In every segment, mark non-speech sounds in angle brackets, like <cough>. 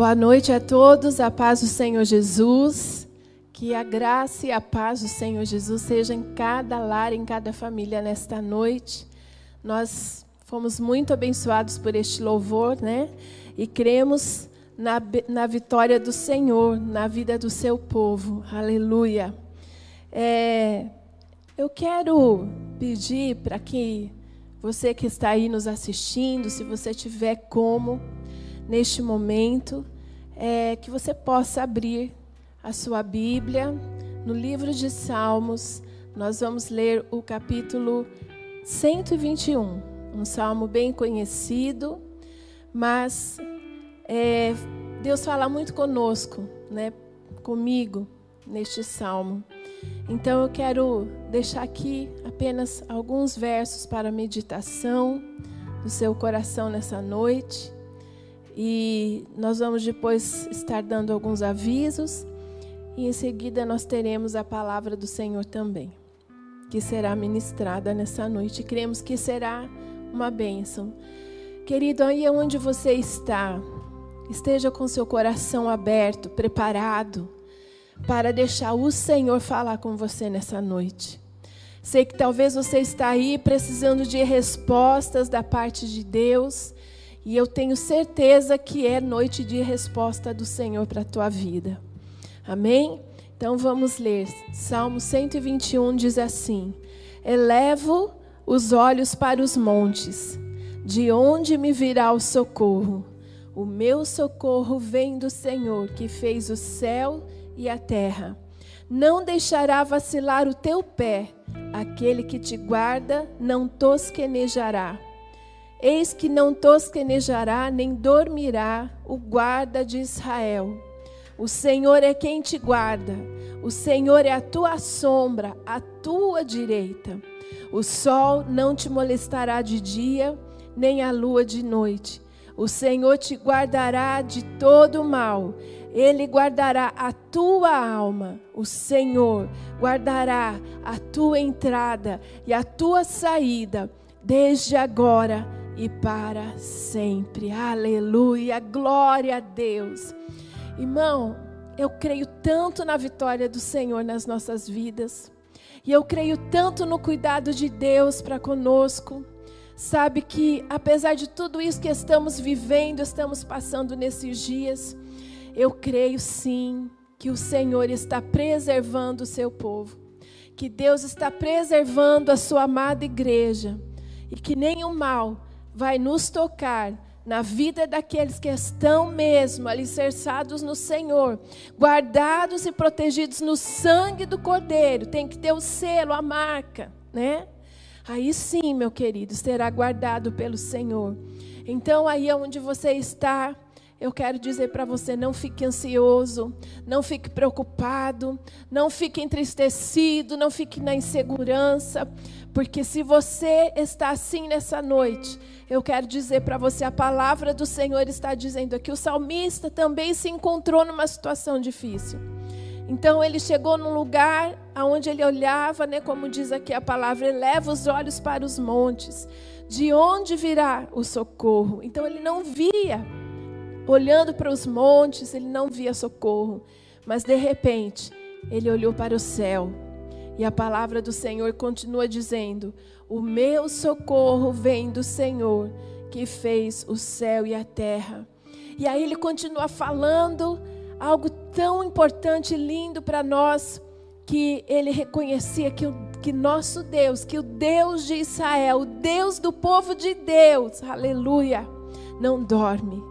Boa noite a todos, a paz do Senhor Jesus. Que a graça e a paz do Senhor Jesus seja em cada lar, em cada família nesta noite. Nós fomos muito abençoados por este louvor, né? E cremos na, na vitória do Senhor, na vida do seu povo. Aleluia. É, eu quero pedir para que você que está aí nos assistindo, se você tiver como, neste momento, é, que você possa abrir a sua Bíblia no livro de Salmos. Nós vamos ler o capítulo 121, um salmo bem conhecido, mas é, Deus fala muito conosco, né, comigo, neste salmo. Então eu quero deixar aqui apenas alguns versos para meditação do seu coração nessa noite. E nós vamos depois estar dando alguns avisos e em seguida nós teremos a palavra do Senhor também, que será ministrada nessa noite. Cremos que será uma bênção. Querido, aí onde você está, esteja com seu coração aberto, preparado para deixar o Senhor falar com você nessa noite. Sei que talvez você está aí precisando de respostas da parte de Deus e eu tenho certeza que é noite de resposta do Senhor para a tua vida. Amém? Então vamos ler. Salmo 121 diz assim: Elevo os olhos para os montes, de onde me virá o socorro? O meu socorro vem do Senhor, que fez o céu e a terra. Não deixará vacilar o teu pé, aquele que te guarda não tosquenejará. Eis que não tosquenejará nem dormirá o guarda de Israel. O Senhor é quem te guarda, o Senhor é a tua sombra, a tua direita. O sol não te molestará de dia, nem a lua de noite. O Senhor te guardará de todo mal. Ele guardará a tua alma. O Senhor guardará a tua entrada e a tua saída, desde agora e para sempre. Aleluia, glória a Deus. Irmão, eu creio tanto na vitória do Senhor nas nossas vidas. E eu creio tanto no cuidado de Deus para conosco. Sabe que apesar de tudo isso que estamos vivendo, estamos passando nesses dias, eu creio sim que o Senhor está preservando o seu povo. Que Deus está preservando a sua amada igreja e que nenhum mal vai nos tocar na vida daqueles que estão mesmo alicerçados no Senhor, guardados e protegidos no sangue do Cordeiro, tem que ter o selo, a marca, né? Aí sim, meu querido, será guardado pelo Senhor. Então, aí onde você está, eu quero dizer para você: não fique ansioso, não fique preocupado, não fique entristecido, não fique na insegurança, porque se você está assim nessa noite, eu quero dizer para você: a palavra do Senhor está dizendo aqui. O salmista também se encontrou numa situação difícil. Então ele chegou num lugar aonde ele olhava, né, como diz aqui a palavra, eleva os olhos para os montes. De onde virá o socorro? Então ele não via olhando para os montes, ele não via socorro, mas de repente, ele olhou para o céu. E a palavra do Senhor continua dizendo: O meu socorro vem do Senhor, que fez o céu e a terra. E aí ele continua falando algo tão importante e lindo para nós, que ele reconhecia que o que nosso Deus, que o Deus de Israel, o Deus do povo de Deus, aleluia, não dorme.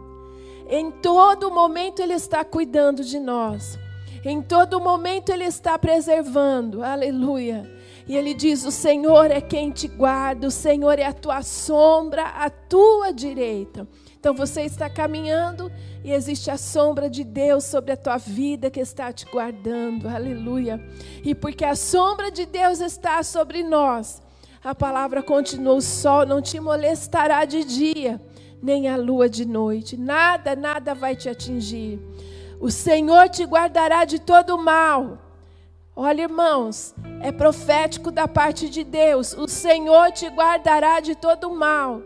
Em todo momento Ele está cuidando de nós. Em todo momento Ele está preservando. Aleluia. E Ele diz: O Senhor é quem te guarda, o Senhor é a tua sombra, a tua direita. Então você está caminhando e existe a sombra de Deus sobre a tua vida que está te guardando. Aleluia. E porque a sombra de Deus está sobre nós, a palavra continua: o sol não te molestará de dia nem a lua de noite. Nada, nada vai te atingir. O Senhor te guardará de todo mal. Olha, irmãos, é profético da parte de Deus. O Senhor te guardará de todo mal.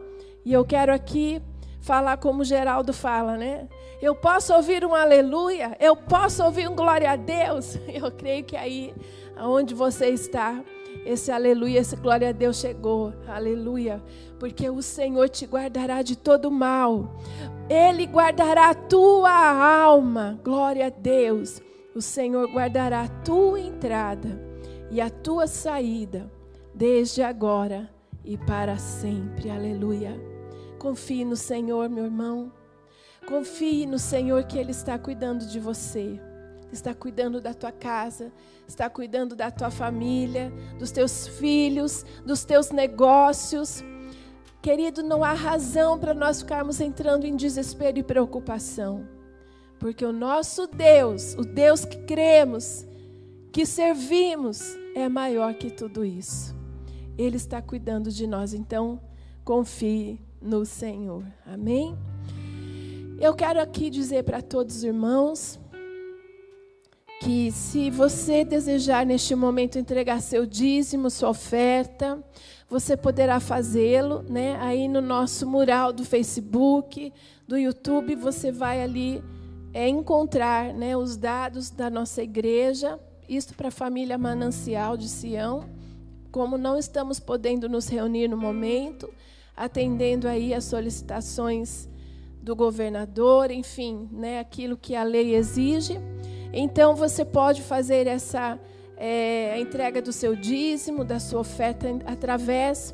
E eu quero aqui falar como Geraldo fala, né? Eu posso ouvir um aleluia? Eu posso ouvir um glória a Deus? <laughs> Eu creio que aí, aonde você está, esse aleluia, esse glória a Deus chegou. Aleluia. Porque o Senhor te guardará de todo mal. Ele guardará a tua alma. Glória a Deus. O Senhor guardará a tua entrada e a tua saída, desde agora e para sempre. Aleluia. Confie no Senhor, meu irmão. Confie no Senhor que Ele está cuidando de você, está cuidando da tua casa, está cuidando da tua família, dos teus filhos, dos teus negócios. Querido, não há razão para nós ficarmos entrando em desespero e preocupação, porque o nosso Deus, o Deus que cremos, que servimos, é maior que tudo isso. Ele está cuidando de nós, então confie no Senhor. Amém? Eu quero aqui dizer para todos os irmãos que se você desejar neste momento entregar seu dízimo, sua oferta, você poderá fazê-lo, né? Aí no nosso mural do Facebook, do YouTube, você vai ali é, encontrar, né, os dados da nossa igreja, isto para a família Manancial de Sião. Como não estamos podendo nos reunir no momento, atendendo aí as solicitações do governador, enfim, né, aquilo que a lei exige. Então você pode fazer essa é, a entrega do seu dízimo, da sua oferta através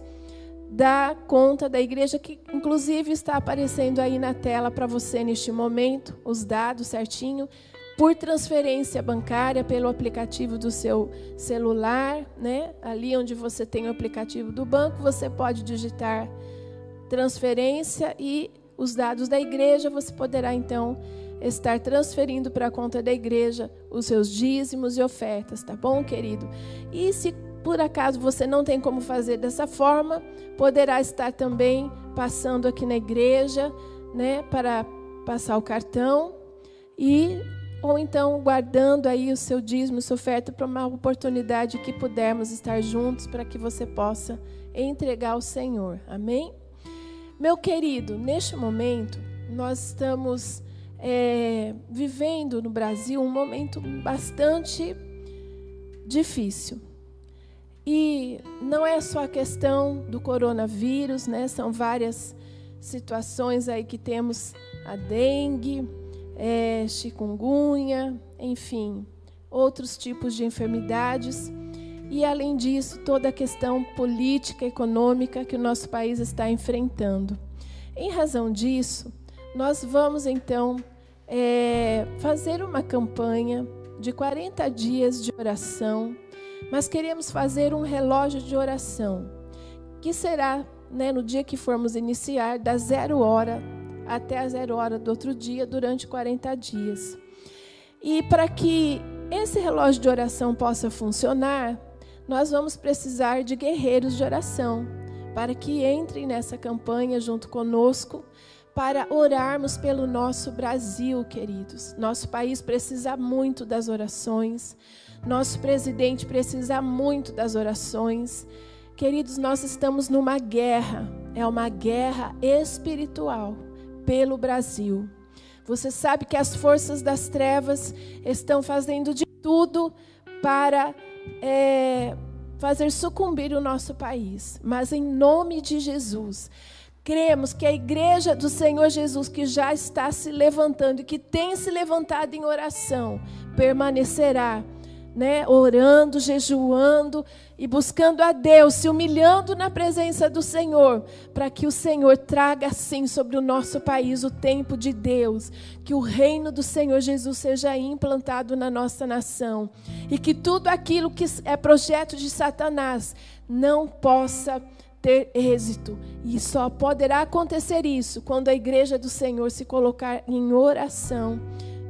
da conta da igreja que inclusive está aparecendo aí na tela para você neste momento, os dados certinho, por transferência bancária pelo aplicativo do seu celular, né? Ali onde você tem o aplicativo do banco, você pode digitar transferência e os dados da igreja, você poderá então estar transferindo para a conta da igreja os seus dízimos e ofertas, tá bom, querido? E se por acaso você não tem como fazer dessa forma, poderá estar também passando aqui na igreja, né, para passar o cartão e ou então guardando aí o seu dízimo, sua oferta para uma oportunidade que pudermos estar juntos para que você possa entregar ao Senhor. Amém? Meu querido, neste momento, nós estamos é, vivendo no Brasil um momento bastante difícil. E não é só a questão do coronavírus, né? São várias situações aí que temos a dengue, é, chikungunya, enfim, outros tipos de enfermidades. E, além disso, toda a questão política, econômica que o nosso país está enfrentando. Em razão disso, nós vamos então é, fazer uma campanha de 40 dias de oração, mas queremos fazer um relógio de oração, que será né, no dia que formos iniciar, da zero hora até a zero hora do outro dia, durante 40 dias. E para que esse relógio de oração possa funcionar, nós vamos precisar de guerreiros de oração para que entrem nessa campanha junto conosco para orarmos pelo nosso Brasil, queridos. Nosso país precisa muito das orações. Nosso presidente precisa muito das orações. Queridos, nós estamos numa guerra, é uma guerra espiritual pelo Brasil. Você sabe que as forças das trevas estão fazendo de tudo para é, fazer sucumbir o nosso país. Mas em nome de Jesus, cremos que a igreja do Senhor Jesus, que já está se levantando e que tem se levantado em oração, permanecerá. Né, orando, jejuando e buscando a Deus, se humilhando na presença do Senhor, para que o Senhor traga assim sobre o nosso país o tempo de Deus, que o reino do Senhor Jesus seja implantado na nossa nação e que tudo aquilo que é projeto de Satanás não possa ter êxito. E só poderá acontecer isso quando a igreja do Senhor se colocar em oração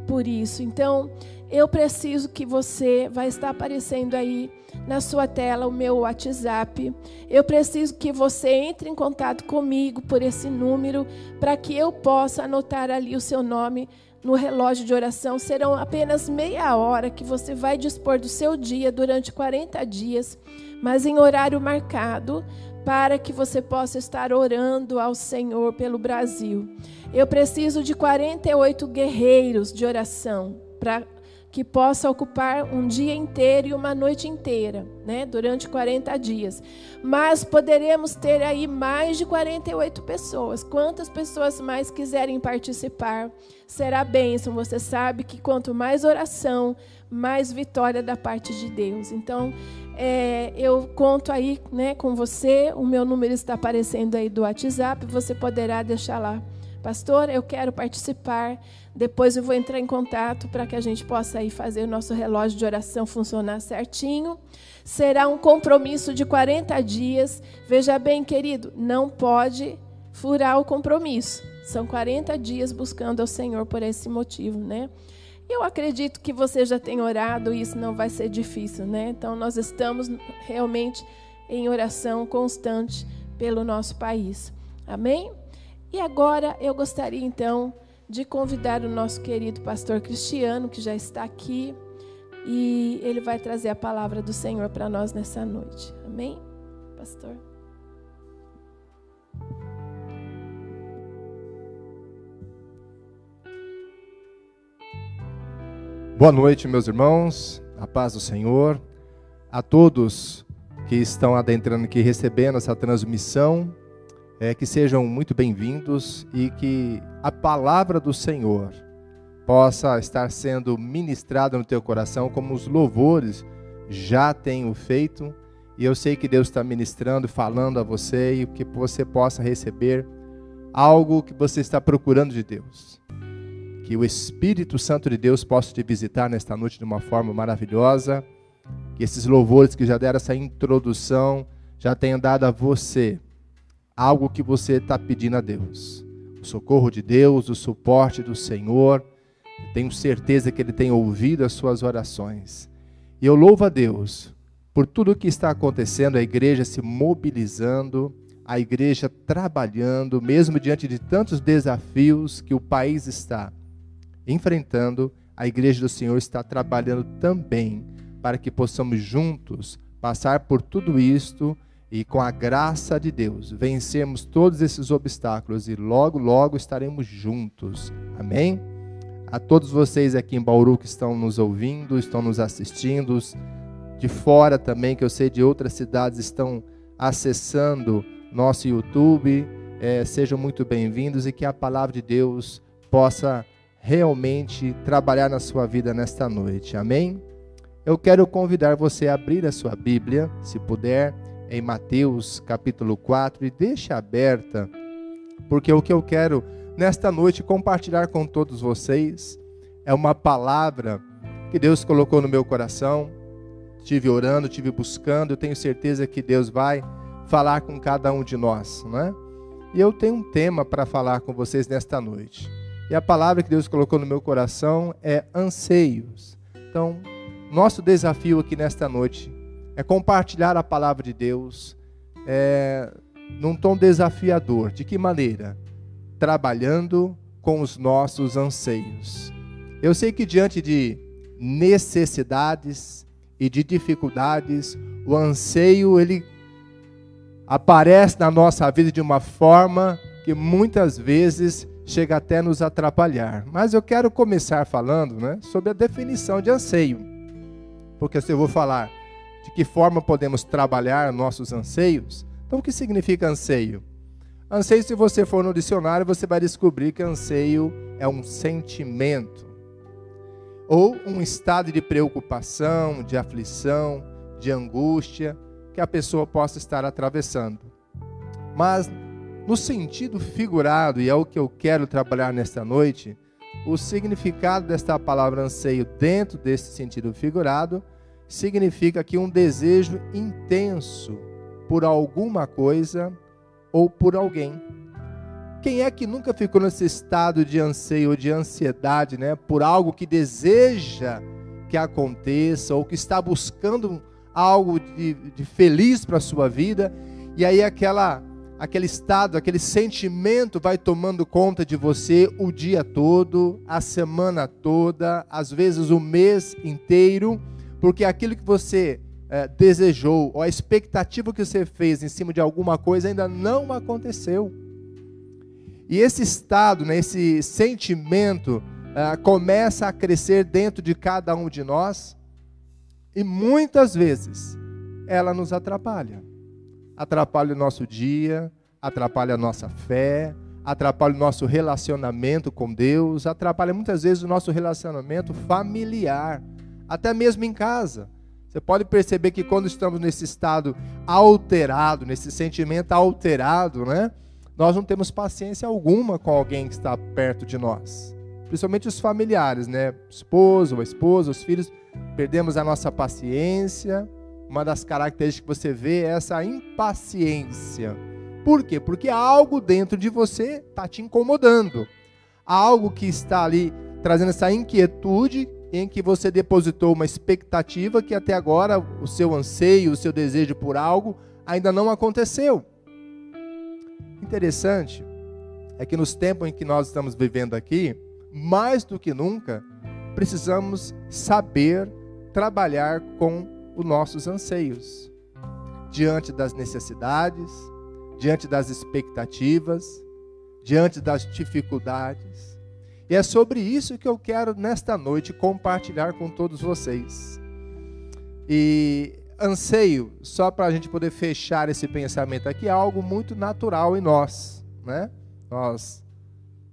por isso. Então, eu preciso que você vai estar aparecendo aí na sua tela o meu WhatsApp. Eu preciso que você entre em contato comigo por esse número para que eu possa anotar ali o seu nome no relógio de oração serão apenas meia hora que você vai dispor do seu dia durante 40 dias, mas em horário marcado, para que você possa estar orando ao Senhor pelo Brasil. Eu preciso de 48 guerreiros de oração para que possa ocupar um dia inteiro e uma noite inteira, né, durante 40 dias. Mas poderemos ter aí mais de 48 pessoas. Quantas pessoas mais quiserem participar, será bênção. Você sabe que quanto mais oração, mais vitória da parte de Deus. Então, é, eu conto aí né, com você. O meu número está aparecendo aí do WhatsApp. Você poderá deixar lá. Pastor, eu quero participar depois eu vou entrar em contato para que a gente possa aí fazer o nosso relógio de oração funcionar certinho. Será um compromisso de 40 dias. Veja bem, querido, não pode furar o compromisso. São 40 dias buscando ao Senhor por esse motivo, né? Eu acredito que você já tem orado e isso não vai ser difícil, né? Então nós estamos realmente em oração constante pelo nosso país. Amém? E agora eu gostaria então de convidar o nosso querido pastor Cristiano, que já está aqui, e ele vai trazer a palavra do Senhor para nós nessa noite. Amém? Pastor. Boa noite, meus irmãos, a paz do Senhor, a todos que estão adentrando aqui recebendo essa transmissão é, que sejam muito bem-vindos e que a palavra do Senhor possa estar sendo ministrada no teu coração, como os louvores já têm feito. E eu sei que Deus está ministrando, falando a você e que você possa receber algo que você está procurando de Deus. Que o Espírito Santo de Deus possa te visitar nesta noite de uma forma maravilhosa. Que esses louvores que já deram essa introdução já tenham dado a você algo que você está pedindo a Deus. O socorro de Deus, o suporte do Senhor. Tenho certeza que Ele tem ouvido as suas orações. E eu louvo a Deus por tudo o que está acontecendo, a igreja se mobilizando, a igreja trabalhando, mesmo diante de tantos desafios que o país está enfrentando, a igreja do Senhor está trabalhando também para que possamos juntos passar por tudo isto e com a graça de Deus vencermos todos esses obstáculos e logo, logo estaremos juntos. Amém? A todos vocês aqui em Bauru que estão nos ouvindo, estão nos assistindo, de fora também, que eu sei de outras cidades estão acessando nosso YouTube, é, sejam muito bem-vindos e que a palavra de Deus possa realmente trabalhar na sua vida nesta noite. Amém? Eu quero convidar você a abrir a sua Bíblia, se puder em Mateus capítulo 4 e deixe aberta, porque o que eu quero nesta noite compartilhar com todos vocês é uma palavra que Deus colocou no meu coração. Tive orando, tive buscando, eu tenho certeza que Deus vai falar com cada um de nós, não é? E eu tenho um tema para falar com vocês nesta noite. E a palavra que Deus colocou no meu coração é anseios. Então, nosso desafio aqui nesta noite é compartilhar a palavra de Deus é, num tom desafiador. De que maneira? Trabalhando com os nossos anseios. Eu sei que diante de necessidades e de dificuldades, o anseio ele aparece na nossa vida de uma forma que muitas vezes chega até nos atrapalhar. Mas eu quero começar falando né, sobre a definição de anseio. Porque se eu vou falar de que forma podemos trabalhar nossos anseios. Então, o que significa anseio? Anseio, se você for no dicionário, você vai descobrir que anseio é um sentimento ou um estado de preocupação, de aflição, de angústia que a pessoa possa estar atravessando. Mas, no sentido figurado, e é o que eu quero trabalhar nesta noite, o significado desta palavra anseio dentro desse sentido figurado significa que um desejo intenso por alguma coisa ou por alguém. Quem é que nunca ficou nesse estado de anseio ou de ansiedade, né, por algo que deseja que aconteça ou que está buscando algo de, de feliz para a sua vida e aí aquela aquele estado, aquele sentimento vai tomando conta de você o dia todo, a semana toda, às vezes o mês inteiro, porque aquilo que você é, desejou, ou a expectativa que você fez em cima de alguma coisa ainda não aconteceu. E esse estado, né, esse sentimento, é, começa a crescer dentro de cada um de nós, e muitas vezes ela nos atrapalha. Atrapalha o nosso dia, atrapalha a nossa fé, atrapalha o nosso relacionamento com Deus, atrapalha muitas vezes o nosso relacionamento familiar, até mesmo em casa. Você pode perceber que quando estamos nesse estado alterado, nesse sentimento alterado, né? Nós não temos paciência alguma com alguém que está perto de nós. Principalmente os familiares, né? Esposo, a esposa, os filhos. Perdemos a nossa paciência. Uma das características que você vê é essa impaciência. Por quê? Porque algo dentro de você está te incomodando. Algo que está ali trazendo essa inquietude em que você depositou uma expectativa que até agora o seu anseio, o seu desejo por algo ainda não aconteceu. Interessante é que nos tempos em que nós estamos vivendo aqui, mais do que nunca, precisamos saber trabalhar com os nossos anseios, diante das necessidades, diante das expectativas, diante das dificuldades. E é sobre isso que eu quero nesta noite compartilhar com todos vocês. E anseio, só para a gente poder fechar esse pensamento aqui, é algo muito natural em nós, né? Nós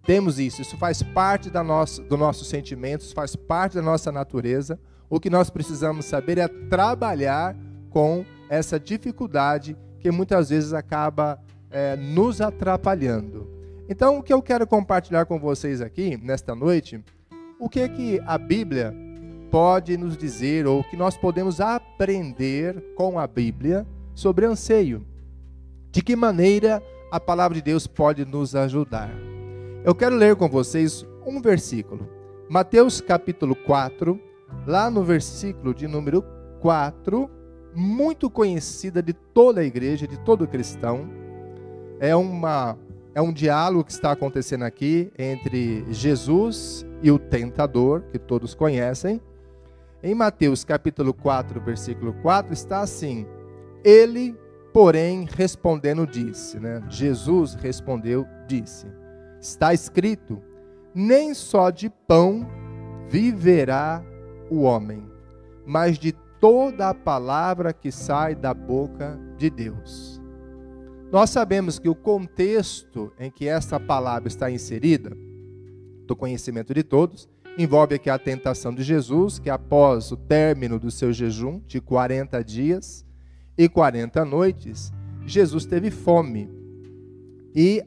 temos isso, isso faz parte da nossa, do nossos sentimentos, faz parte da nossa natureza. O que nós precisamos saber é trabalhar com essa dificuldade que muitas vezes acaba é, nos atrapalhando. Então, o que eu quero compartilhar com vocês aqui, nesta noite, o que é que a Bíblia pode nos dizer, ou que nós podemos aprender com a Bíblia sobre anseio. De que maneira a palavra de Deus pode nos ajudar. Eu quero ler com vocês um versículo. Mateus capítulo 4, lá no versículo de número 4, muito conhecida de toda a igreja, de todo cristão. É uma é um diálogo que está acontecendo aqui entre Jesus e o tentador, que todos conhecem. Em Mateus capítulo 4, versículo 4, está assim: Ele, porém, respondendo, disse, né? Jesus respondeu, disse: Está escrito: Nem só de pão viverá o homem, mas de toda a palavra que sai da boca de Deus. Nós sabemos que o contexto em que essa palavra está inserida, do conhecimento de todos, envolve aqui a tentação de Jesus, que após o término do seu jejum de 40 dias e 40 noites, Jesus teve fome. E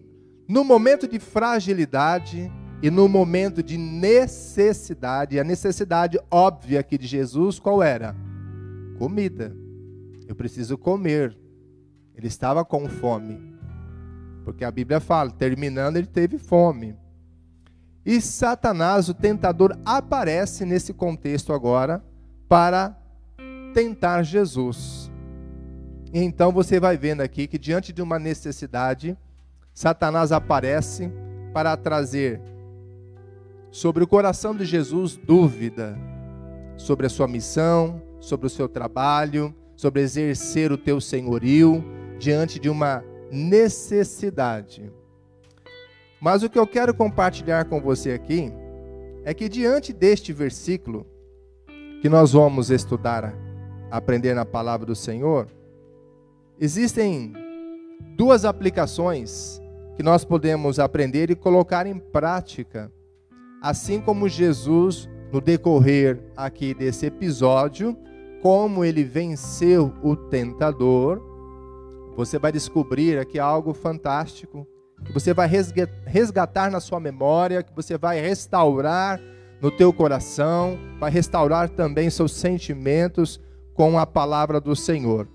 no momento de fragilidade e no momento de necessidade, a necessidade óbvia aqui de Jesus qual era? Comida. Eu preciso comer. Ele estava com fome. Porque a Bíblia fala, terminando, ele teve fome. E Satanás, o tentador, aparece nesse contexto agora para tentar Jesus. E então você vai vendo aqui que diante de uma necessidade, Satanás aparece para trazer sobre o coração de Jesus dúvida sobre a sua missão, sobre o seu trabalho, sobre exercer o teu senhorio, diante de uma necessidade. Mas o que eu quero compartilhar com você aqui é que diante deste versículo que nós vamos estudar, aprender na palavra do Senhor, existem duas aplicações que nós podemos aprender e colocar em prática, assim como Jesus no decorrer aqui desse episódio, como ele venceu o tentador você vai descobrir aqui algo fantástico, que você vai resgatar na sua memória, que você vai restaurar no teu coração, vai restaurar também seus sentimentos com a palavra do Senhor.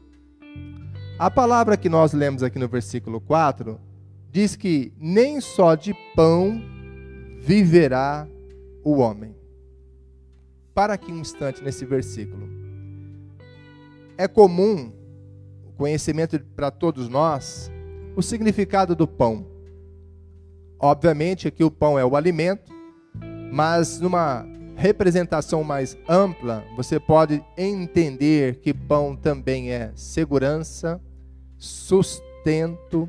A palavra que nós lemos aqui no versículo 4 diz que nem só de pão viverá o homem. Para aqui um instante nesse versículo. É comum conhecimento para todos nós, o significado do pão. Obviamente, aqui o pão é o alimento, mas numa representação mais ampla, você pode entender que pão também é segurança, sustento,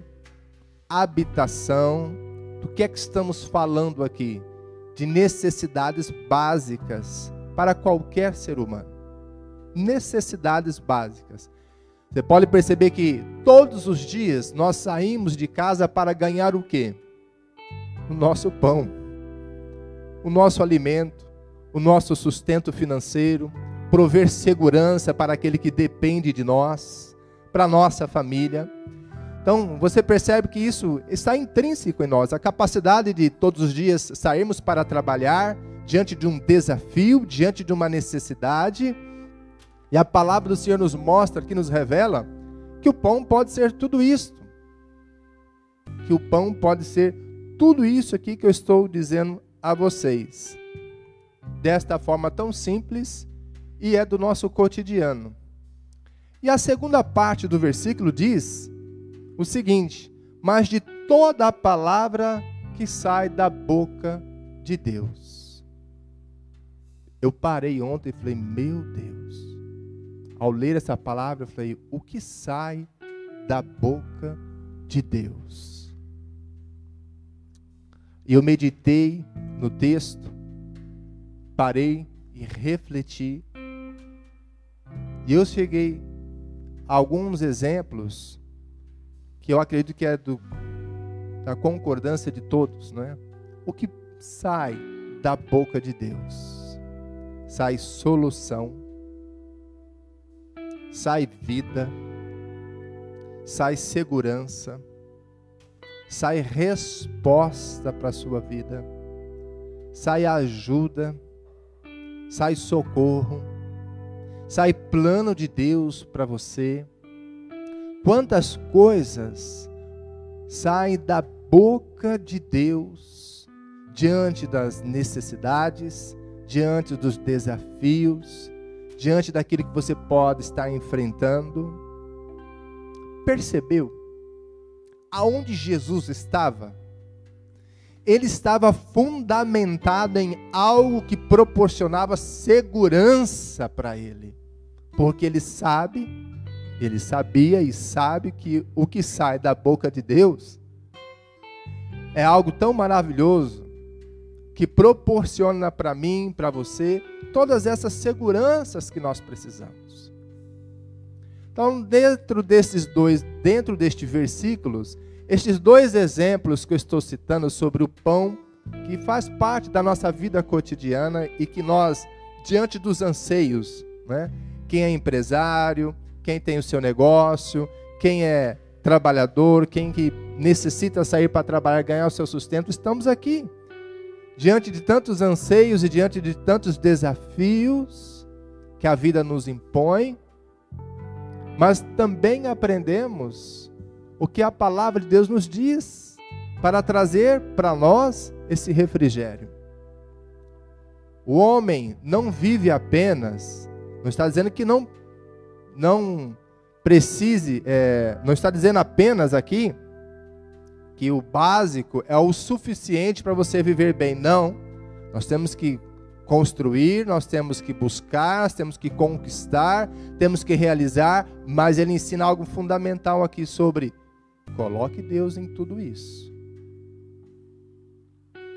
habitação. Do que é que estamos falando aqui? De necessidades básicas para qualquer ser humano. Necessidades básicas. Você pode perceber que todos os dias nós saímos de casa para ganhar o quê? O nosso pão, o nosso alimento, o nosso sustento financeiro, prover segurança para aquele que depende de nós, para nossa família. Então, você percebe que isso está intrínseco em nós, a capacidade de todos os dias sairmos para trabalhar diante de um desafio, diante de uma necessidade e a palavra do Senhor nos mostra, que nos revela, que o pão pode ser tudo isto. Que o pão pode ser tudo isso aqui que eu estou dizendo a vocês. Desta forma tão simples e é do nosso cotidiano. E a segunda parte do versículo diz o seguinte: Mas de toda a palavra que sai da boca de Deus. Eu parei ontem e falei: Meu Deus ao ler essa palavra, eu falei: o que sai da boca de Deus? E eu meditei no texto, parei e refleti. E eu cheguei a alguns exemplos que eu acredito que é do, da concordância de todos, não é? O que sai da boca de Deus? Sai solução sai vida, sai segurança, sai resposta para a sua vida, sai ajuda, sai socorro, sai plano de Deus para você. Quantas coisas saem da boca de Deus diante das necessidades, diante dos desafios, diante daquilo que você pode estar enfrentando. Percebeu aonde Jesus estava? Ele estava fundamentado em algo que proporcionava segurança para ele, porque ele sabe, ele sabia e sabe que o que sai da boca de Deus é algo tão maravilhoso que proporciona para mim, para você, todas essas seguranças que nós precisamos. Então, dentro desses dois, dentro destes versículos, estes dois exemplos que eu estou citando sobre o pão, que faz parte da nossa vida cotidiana e que nós, diante dos anseios, né? quem é empresário, quem tem o seu negócio, quem é trabalhador, quem que necessita sair para trabalhar, ganhar o seu sustento, estamos aqui diante de tantos anseios e diante de tantos desafios que a vida nos impõe, mas também aprendemos o que a palavra de Deus nos diz para trazer para nós esse refrigério. O homem não vive apenas, não está dizendo que não, não precise, é, não está dizendo apenas aqui que o básico é o suficiente para você viver bem. Não. Nós temos que construir, nós temos que buscar, nós temos que conquistar, temos que realizar, mas ele ensina algo fundamental aqui sobre coloque Deus em tudo isso.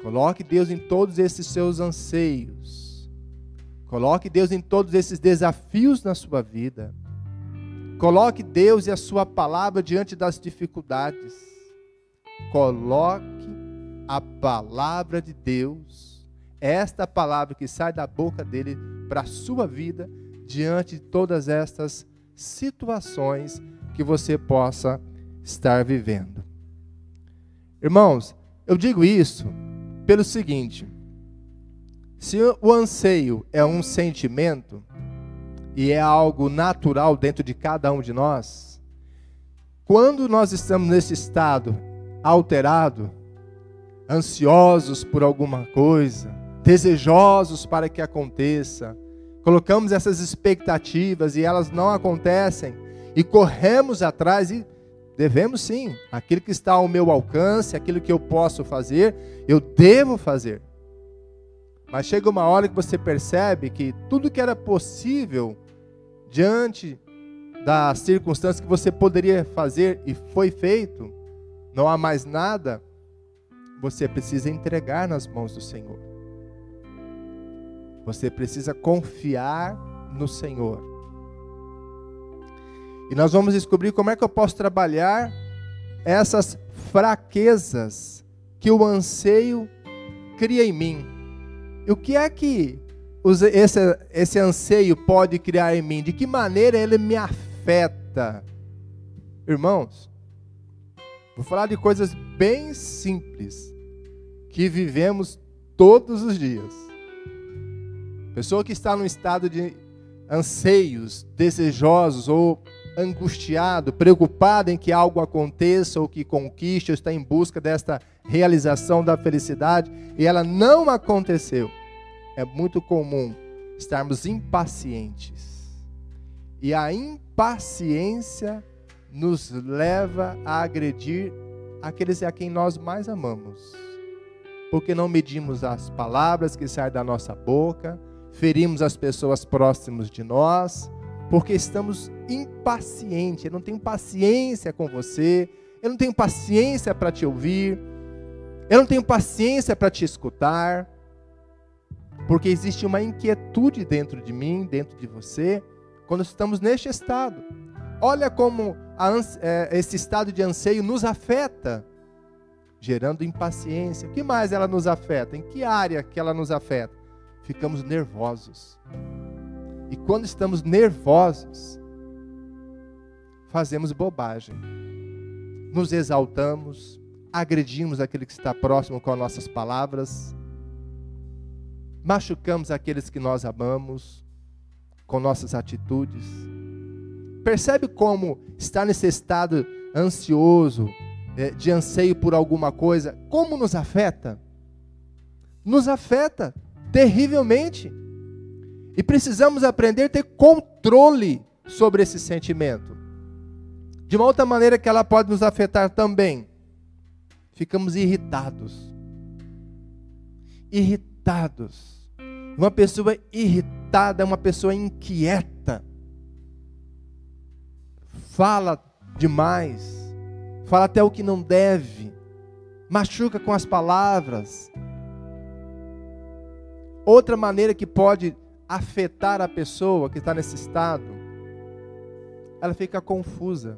Coloque Deus em todos esses seus anseios. Coloque Deus em todos esses desafios na sua vida. Coloque Deus e a sua palavra diante das dificuldades. Coloque a palavra de Deus, esta palavra que sai da boca dele para a sua vida, diante de todas estas situações que você possa estar vivendo. Irmãos, eu digo isso pelo seguinte: se o anseio é um sentimento e é algo natural dentro de cada um de nós, quando nós estamos nesse estado alterado, ansiosos por alguma coisa, desejosos para que aconteça. Colocamos essas expectativas e elas não acontecem e corremos atrás e Devemos sim. Aquilo que está ao meu alcance, aquilo que eu posso fazer, eu devo fazer. Mas chega uma hora que você percebe que tudo que era possível diante das circunstâncias que você poderia fazer e foi feito, não há mais nada, você precisa entregar nas mãos do Senhor. Você precisa confiar no Senhor. E nós vamos descobrir como é que eu posso trabalhar essas fraquezas que o anseio cria em mim. E o que é que esse, esse anseio pode criar em mim? De que maneira ele me afeta? Irmãos, vou falar de coisas bem simples que vivemos todos os dias. Pessoa que está num estado de anseios, desejosos ou angustiado, preocupado em que algo aconteça ou que conquiste, ou está em busca desta realização da felicidade e ela não aconteceu. É muito comum estarmos impacientes. E a impaciência nos leva a agredir aqueles a quem nós mais amamos. Porque não medimos as palavras que saem da nossa boca, ferimos as pessoas próximas de nós, porque estamos impacientes. Eu não tenho paciência com você, eu não tenho paciência para te ouvir, eu não tenho paciência para te escutar, porque existe uma inquietude dentro de mim, dentro de você, quando estamos neste estado. Olha como a, é, esse estado de anseio nos afeta, gerando impaciência. O que mais ela nos afeta? Em que área que ela nos afeta? Ficamos nervosos. E quando estamos nervosos, fazemos bobagem. Nos exaltamos, agredimos aquele que está próximo com as nossas palavras, machucamos aqueles que nós amamos com nossas atitudes. Percebe como estar nesse estado ansioso, é, de anseio por alguma coisa, como nos afeta? Nos afeta terrivelmente. E precisamos aprender a ter controle sobre esse sentimento. De uma outra maneira que ela pode nos afetar também. Ficamos irritados. Irritados. Uma pessoa irritada é uma pessoa inquieta. Fala demais. Fala até o que não deve. Machuca com as palavras. Outra maneira que pode afetar a pessoa que está nesse estado, ela fica confusa.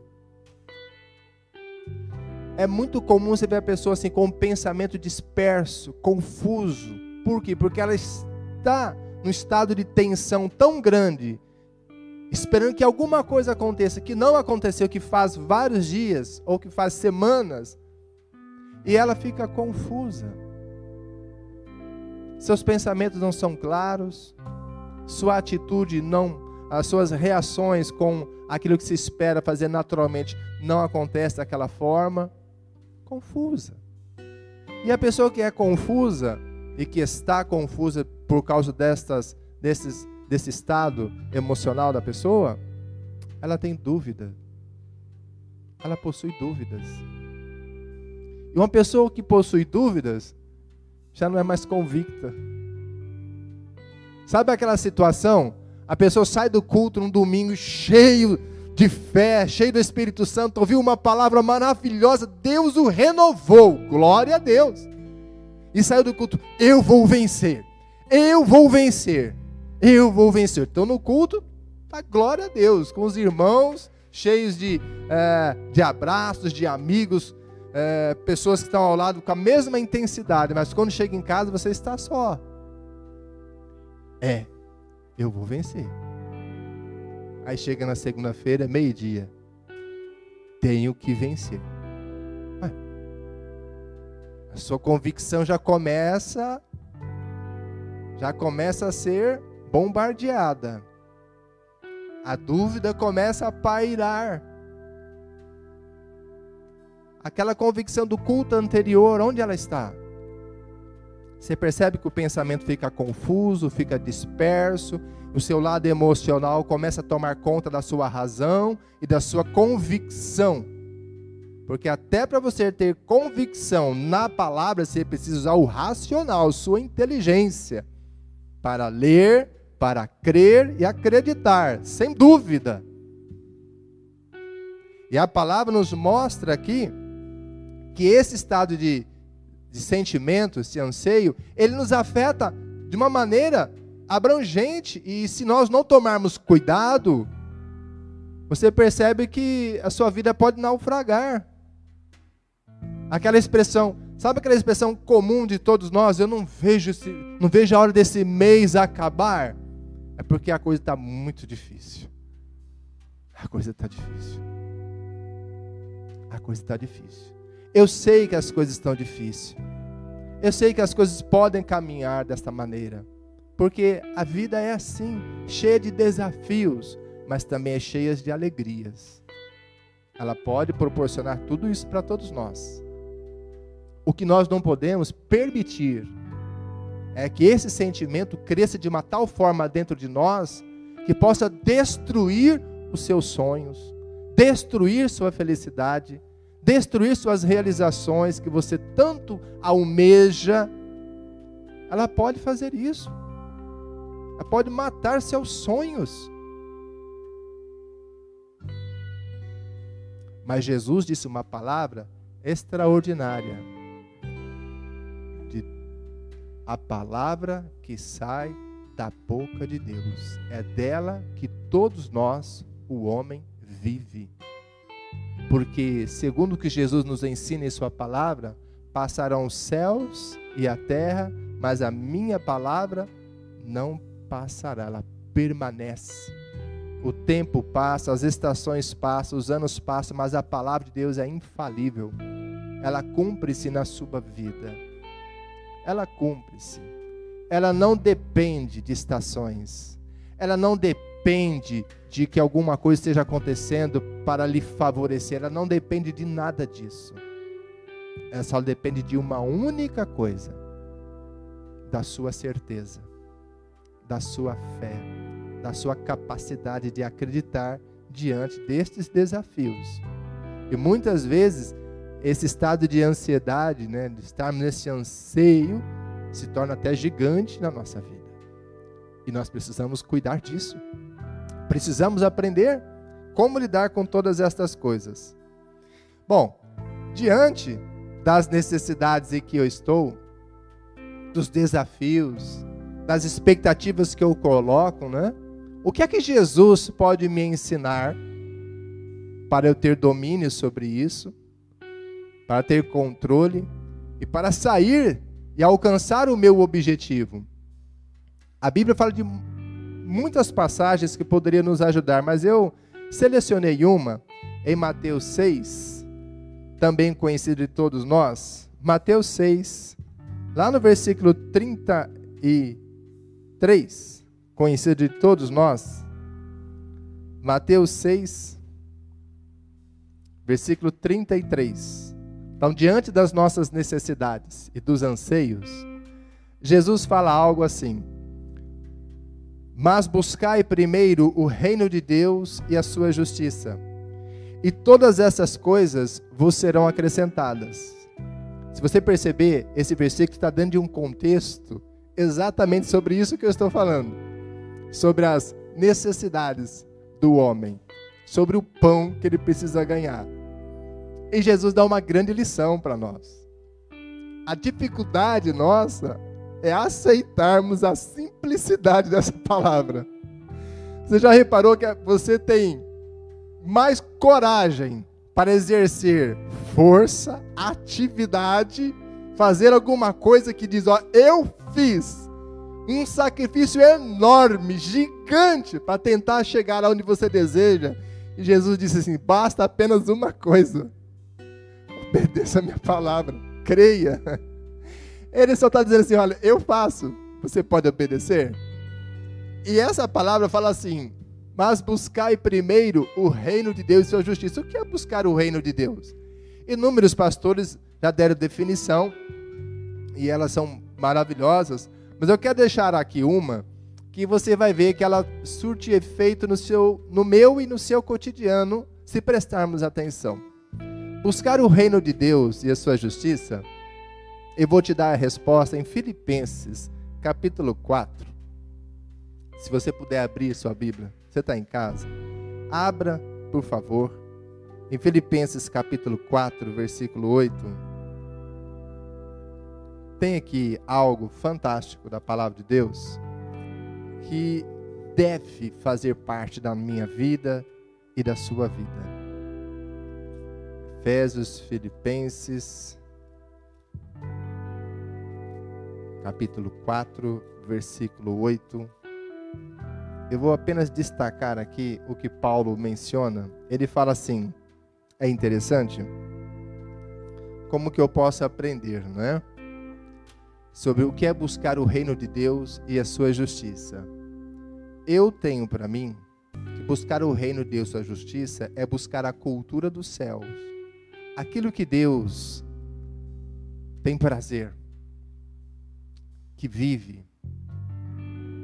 É muito comum você ver a pessoa assim com um pensamento disperso, confuso. Por quê? Porque ela está num estado de tensão tão grande, esperando que alguma coisa aconteça que não aconteceu, que faz vários dias ou que faz semanas, e ela fica confusa. Seus pensamentos não são claros, sua atitude não, as suas reações com aquilo que se espera fazer naturalmente não acontece daquela forma, confusa. E a pessoa que é confusa e que está confusa por causa destas, desses, desse estado emocional da pessoa, ela tem dúvida. Ela possui dúvidas. E uma pessoa que possui dúvidas já não é mais convicta. Sabe aquela situação? A pessoa sai do culto num domingo cheio de fé, cheio do Espírito Santo, ouviu uma palavra maravilhosa, Deus o renovou, glória a Deus. E saiu do culto, eu vou vencer, eu vou vencer, eu vou vencer. Então no culto, tá glória a Deus, com os irmãos, cheios de, é, de abraços, de amigos, é, pessoas que estão ao lado com a mesma intensidade, mas quando chega em casa você está só. É, eu vou vencer. Aí chega na segunda-feira, meio-dia. Tenho que vencer. Ué, a sua convicção já começa já começa a ser bombardeada. A dúvida começa a pairar. Aquela convicção do culto anterior, onde ela está? Você percebe que o pensamento fica confuso, fica disperso, o seu lado emocional começa a tomar conta da sua razão e da sua convicção. Porque até para você ter convicção na palavra, você precisa usar o racional, sua inteligência, para ler, para crer e acreditar, sem dúvida. E a palavra nos mostra aqui que esse estado de, de sentimento, esse anseio, ele nos afeta de uma maneira abrangente. E se nós não tomarmos cuidado, você percebe que a sua vida pode naufragar. Aquela expressão, sabe aquela expressão comum de todos nós? Eu não vejo, esse, não vejo a hora desse mês acabar. É porque a coisa está muito difícil. A coisa está difícil a coisa está difícil. Eu sei que as coisas estão difíceis. Eu sei que as coisas podem caminhar desta maneira. Porque a vida é assim, cheia de desafios, mas também é cheia de alegrias. Ela pode proporcionar tudo isso para todos nós. O que nós não podemos permitir é que esse sentimento cresça de uma tal forma dentro de nós que possa destruir os seus sonhos, destruir sua felicidade, destruir suas realizações que você tanto almeja, ela pode fazer isso. Ela pode matar seus sonhos. Mas Jesus disse uma palavra extraordinária. A palavra que sai da boca de Deus. É dela que todos nós, o homem, vive. Porque, segundo o que Jesus nos ensina em Sua palavra, passarão os céus e a terra, mas a minha palavra não passará, ela permanece. O tempo passa, as estações passam, os anos passam, mas a palavra de Deus é infalível. Ela cumpre-se na sua vida. Ela cumpre-se. Ela não depende de estações. Ela não depende de que alguma coisa esteja acontecendo para lhe favorecer. Ela não depende de nada disso. Ela só depende de uma única coisa: da sua certeza, da sua fé, da sua capacidade de acreditar diante destes desafios. E muitas vezes esse estado de ansiedade, né, de estarmos nesse anseio, se torna até gigante na nossa vida. E nós precisamos cuidar disso. Precisamos aprender como lidar com todas estas coisas. Bom, diante das necessidades em que eu estou, dos desafios, das expectativas que eu coloco, né? O que é que Jesus pode me ensinar para eu ter domínio sobre isso, para ter controle e para sair e alcançar o meu objetivo? A Bíblia fala de muitas passagens que poderiam nos ajudar, mas eu selecionei uma em Mateus 6, também conhecido de todos nós. Mateus 6, lá no versículo 33, conhecido de todos nós. Mateus 6, versículo 33. Então, diante das nossas necessidades e dos anseios, Jesus fala algo assim: mas buscai primeiro o reino de Deus e a sua justiça, e todas essas coisas vos serão acrescentadas. Se você perceber, esse versículo está dando de um contexto exatamente sobre isso que eu estou falando, sobre as necessidades do homem, sobre o pão que ele precisa ganhar. E Jesus dá uma grande lição para nós. A dificuldade nossa é aceitarmos a simplicidade <laughs> dessa palavra. Você já reparou que você tem mais coragem para exercer força, atividade, fazer alguma coisa que diz: Ó, eu fiz um sacrifício enorme, gigante, para tentar chegar aonde você deseja. E Jesus disse assim: basta apenas uma coisa. Obedeça a minha palavra, creia. Ele só está dizendo assim: olha, eu faço, você pode obedecer? E essa palavra fala assim: mas buscai primeiro o reino de Deus e sua justiça. O que é buscar o reino de Deus? Inúmeros pastores já deram definição, e elas são maravilhosas, mas eu quero deixar aqui uma que você vai ver que ela surte efeito no, seu, no meu e no seu cotidiano, se prestarmos atenção. Buscar o reino de Deus e a sua justiça, eu vou te dar a resposta em Filipenses, capítulo 4. Se você puder abrir sua Bíblia, você está em casa, abra, por favor, em Filipenses capítulo 4, versículo 8. Tem aqui algo fantástico da palavra de Deus que deve fazer parte da minha vida e da sua vida. Efésios, Filipenses, capítulo 4, versículo 8. Eu vou apenas destacar aqui o que Paulo menciona. Ele fala assim: é interessante como que eu posso aprender, né? Sobre o que é buscar o reino de Deus e a sua justiça. Eu tenho para mim que buscar o reino de Deus e a justiça é buscar a cultura dos céus. Aquilo que Deus tem prazer, que vive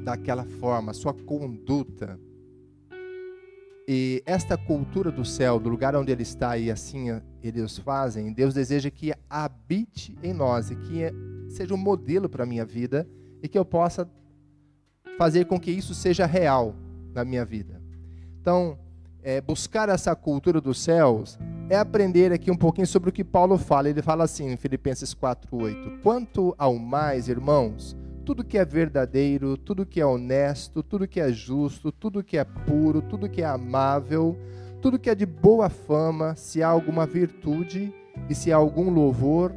daquela forma, sua conduta. E esta cultura do céu, do lugar onde ele está e assim eles fazem, Deus deseja que habite em nós e que seja um modelo para a minha vida e que eu possa fazer com que isso seja real na minha vida. Então, é, buscar essa cultura dos céus é aprender aqui um pouquinho sobre o que Paulo fala. Ele fala assim em Filipenses 4:8: Quanto ao mais, irmãos, tudo que é verdadeiro, tudo que é honesto, tudo que é justo, tudo que é puro, tudo que é amável, tudo que é de boa fama, se há alguma virtude e se há algum louvor,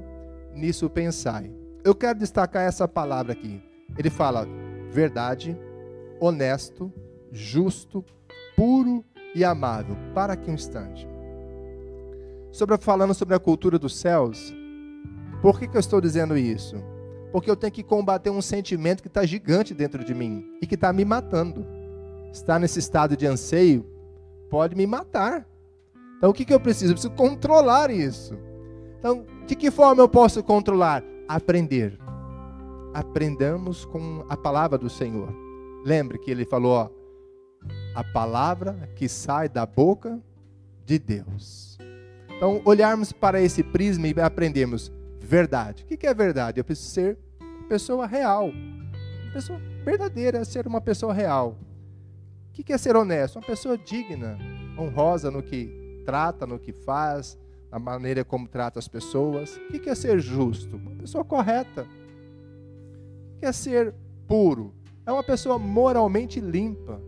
nisso pensai. Eu quero destacar essa palavra aqui. Ele fala verdade, honesto, justo, puro e amável. Para aqui um instante. Sobre falando sobre a cultura dos céus, por que, que eu estou dizendo isso? Porque eu tenho que combater um sentimento que está gigante dentro de mim e que está me matando. Estar nesse estado de anseio pode me matar. Então o que, que eu preciso? Eu preciso controlar isso. Então, de que forma eu posso controlar? Aprender. Aprendamos com a palavra do Senhor. Lembre que ele falou, ó, a palavra que sai da boca de Deus. Então, olharmos para esse prisma e aprendermos verdade. O que é verdade? Eu preciso ser uma pessoa real. Uma pessoa verdadeira ser uma pessoa real. O que é ser honesto? Uma pessoa digna, honrosa no que trata, no que faz, na maneira como trata as pessoas. O que é ser justo? Uma pessoa correta. O que é ser puro? É uma pessoa moralmente limpa.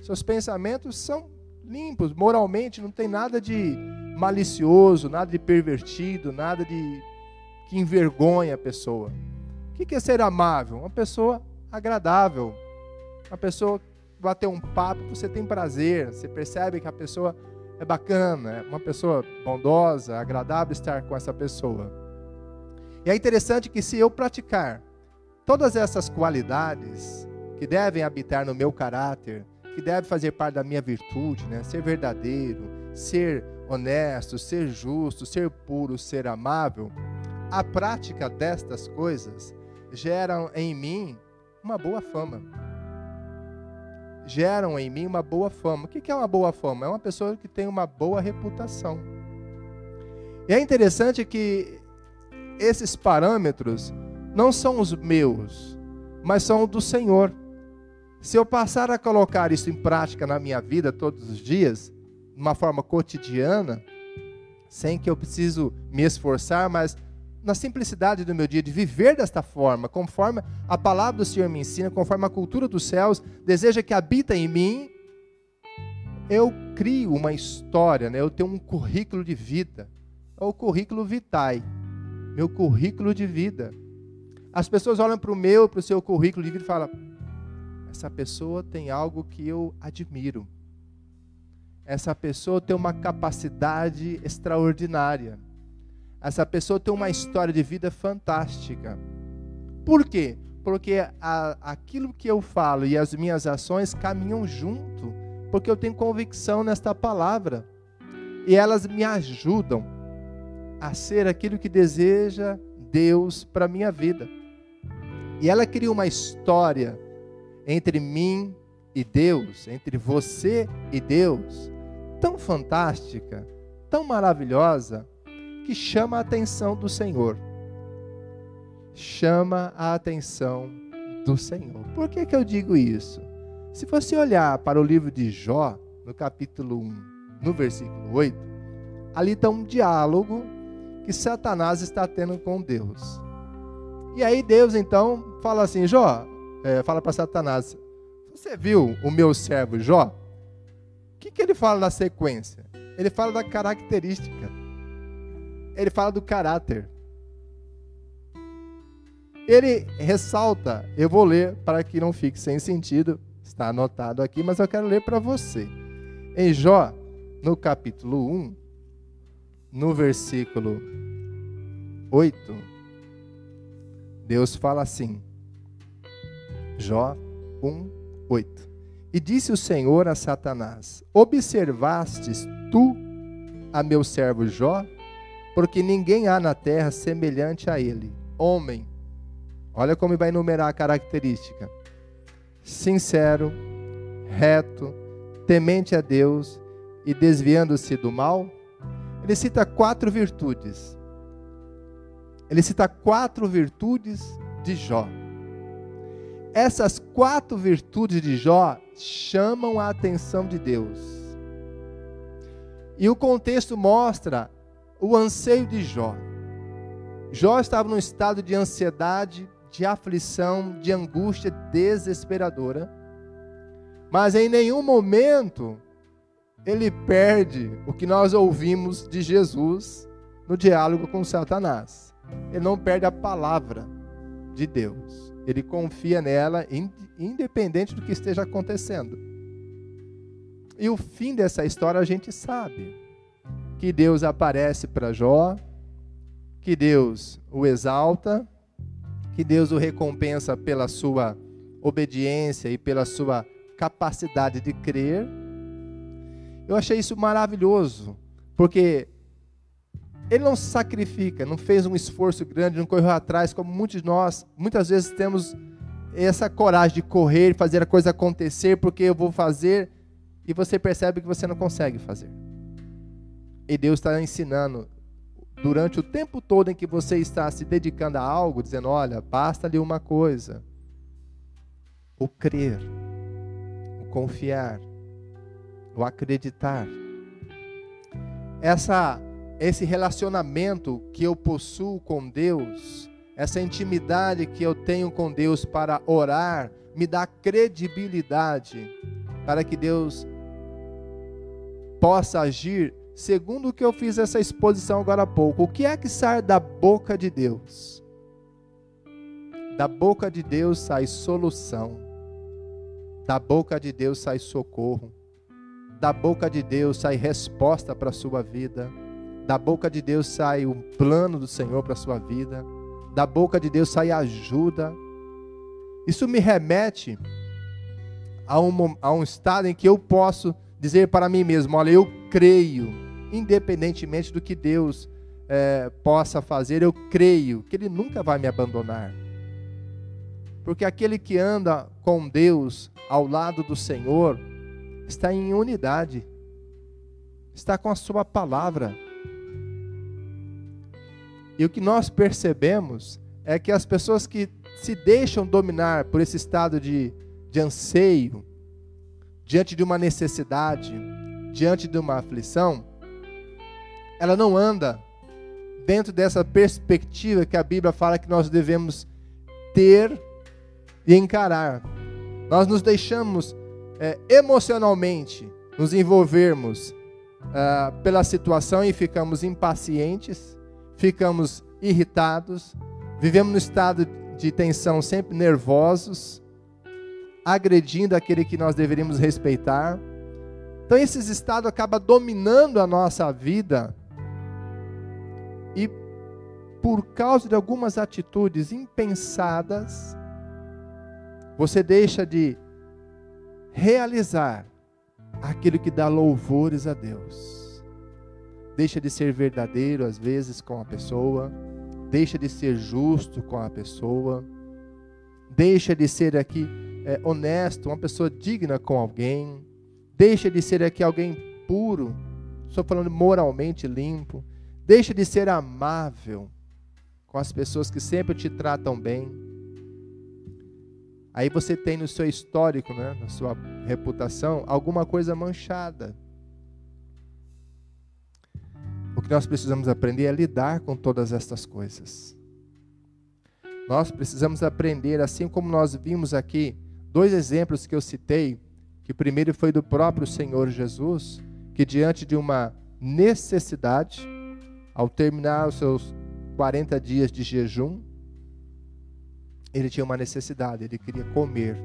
Seus pensamentos são limpos, moralmente, não tem nada de malicioso, nada de pervertido, nada de que envergonha a pessoa. O que é ser amável? Uma pessoa agradável, uma pessoa que bater um papo, você tem prazer, você percebe que a pessoa é bacana, é uma pessoa bondosa, agradável estar com essa pessoa. E é interessante que se eu praticar todas essas qualidades que devem habitar no meu caráter, que deve fazer parte da minha virtude, né? Ser verdadeiro, ser honesto, ser justo, ser puro, ser amável. A prática destas coisas geram em mim uma boa fama. Geram em mim uma boa fama. O que é uma boa fama? É uma pessoa que tem uma boa reputação. E é interessante que esses parâmetros não são os meus, mas são do Senhor. Se eu passar a colocar isso em prática na minha vida todos os dias, de uma forma cotidiana, sem que eu preciso me esforçar, mas na simplicidade do meu dia, de viver desta forma, conforme a palavra do Senhor me ensina, conforme a cultura dos céus deseja que habita em mim, eu crio uma história, né? eu tenho um currículo de vida. É o currículo vitae, meu currículo de vida. As pessoas olham para o meu, para o seu currículo de vida e falam: essa pessoa tem algo que eu admiro. Essa pessoa tem uma capacidade extraordinária. Essa pessoa tem uma história de vida fantástica. Por quê? Porque a, aquilo que eu falo e as minhas ações caminham junto, porque eu tenho convicção nesta palavra. E elas me ajudam a ser aquilo que deseja Deus para minha vida. E ela cria uma história entre mim e Deus, entre você e Deus, tão fantástica, tão maravilhosa, que chama a atenção do Senhor. Chama a atenção do Senhor. Por que, que eu digo isso? Se você olhar para o livro de Jó, no capítulo 1, no versículo 8, ali está um diálogo que Satanás está tendo com Deus. E aí Deus então fala assim, Jó, é, fala para Satanás, você viu o meu servo Jó? Que, que ele fala na sequência? Ele fala da característica. Ele fala do caráter. Ele ressalta, eu vou ler para que não fique sem sentido, está anotado aqui, mas eu quero ler para você. Em Jó, no capítulo 1, no versículo 8, Deus fala assim: Jó 1, 8. E disse o Senhor a Satanás: Observastes tu a meu servo Jó? Porque ninguém há na terra semelhante a ele. Homem, olha como vai enumerar a característica: sincero, reto, temente a Deus e desviando-se do mal, ele cita quatro virtudes. Ele cita quatro virtudes de Jó. Essas quatro virtudes de Jó chamam a atenção de Deus. E o contexto mostra o anseio de Jó. Jó estava num estado de ansiedade, de aflição, de angústia desesperadora mas em nenhum momento ele perde o que nós ouvimos de Jesus no diálogo com Satanás. Ele não perde a palavra de Deus. Ele confia nela, independente do que esteja acontecendo. E o fim dessa história a gente sabe. Que Deus aparece para Jó, que Deus o exalta, que Deus o recompensa pela sua obediência e pela sua capacidade de crer. Eu achei isso maravilhoso, porque ele não se sacrifica, não fez um esforço grande, não correu atrás, como muitos de nós, muitas vezes temos essa coragem de correr, fazer a coisa acontecer, porque eu vou fazer, e você percebe que você não consegue fazer. E Deus está ensinando, durante o tempo todo em que você está se dedicando a algo, dizendo: olha, basta-lhe uma coisa: o crer confiar, o acreditar. Essa esse relacionamento que eu possuo com Deus, essa intimidade que eu tenho com Deus para orar, me dá credibilidade para que Deus possa agir segundo o que eu fiz essa exposição agora há pouco. O que é que sai da boca de Deus? Da boca de Deus sai solução. Da boca de Deus sai socorro. Da boca de Deus sai resposta para a sua vida. Da boca de Deus sai um plano do Senhor para a sua vida. Da boca de Deus sai ajuda. Isso me remete a um, a um estado em que eu posso dizer para mim mesmo: olha, eu creio, independentemente do que Deus é, possa fazer, eu creio que Ele nunca vai me abandonar. Porque aquele que anda com Deus ao lado do Senhor está em unidade, está com a Sua palavra. E o que nós percebemos é que as pessoas que se deixam dominar por esse estado de, de anseio, diante de uma necessidade, diante de uma aflição, ela não anda dentro dessa perspectiva que a Bíblia fala que nós devemos ter e encarar. Nós nos deixamos é, emocionalmente nos envolvermos é, pela situação e ficamos impacientes, ficamos irritados, vivemos no estado de tensão sempre nervosos, agredindo aquele que nós deveríamos respeitar. Então esses estados acabam dominando a nossa vida e por causa de algumas atitudes impensadas, você deixa de realizar aquilo que dá louvores a Deus. Deixa de ser verdadeiro às vezes com a pessoa, deixa de ser justo com a pessoa, deixa de ser aqui é, honesto, uma pessoa digna com alguém, deixa de ser aqui alguém puro, estou falando moralmente limpo, Deixa de ser amável com as pessoas que sempre te tratam bem. Aí você tem no seu histórico, né, na sua reputação, alguma coisa manchada. Que nós precisamos aprender é lidar com todas estas coisas. Nós precisamos aprender, assim como nós vimos aqui, dois exemplos que eu citei, que o primeiro foi do próprio Senhor Jesus, que diante de uma necessidade, ao terminar os seus 40 dias de jejum, ele tinha uma necessidade, ele queria comer.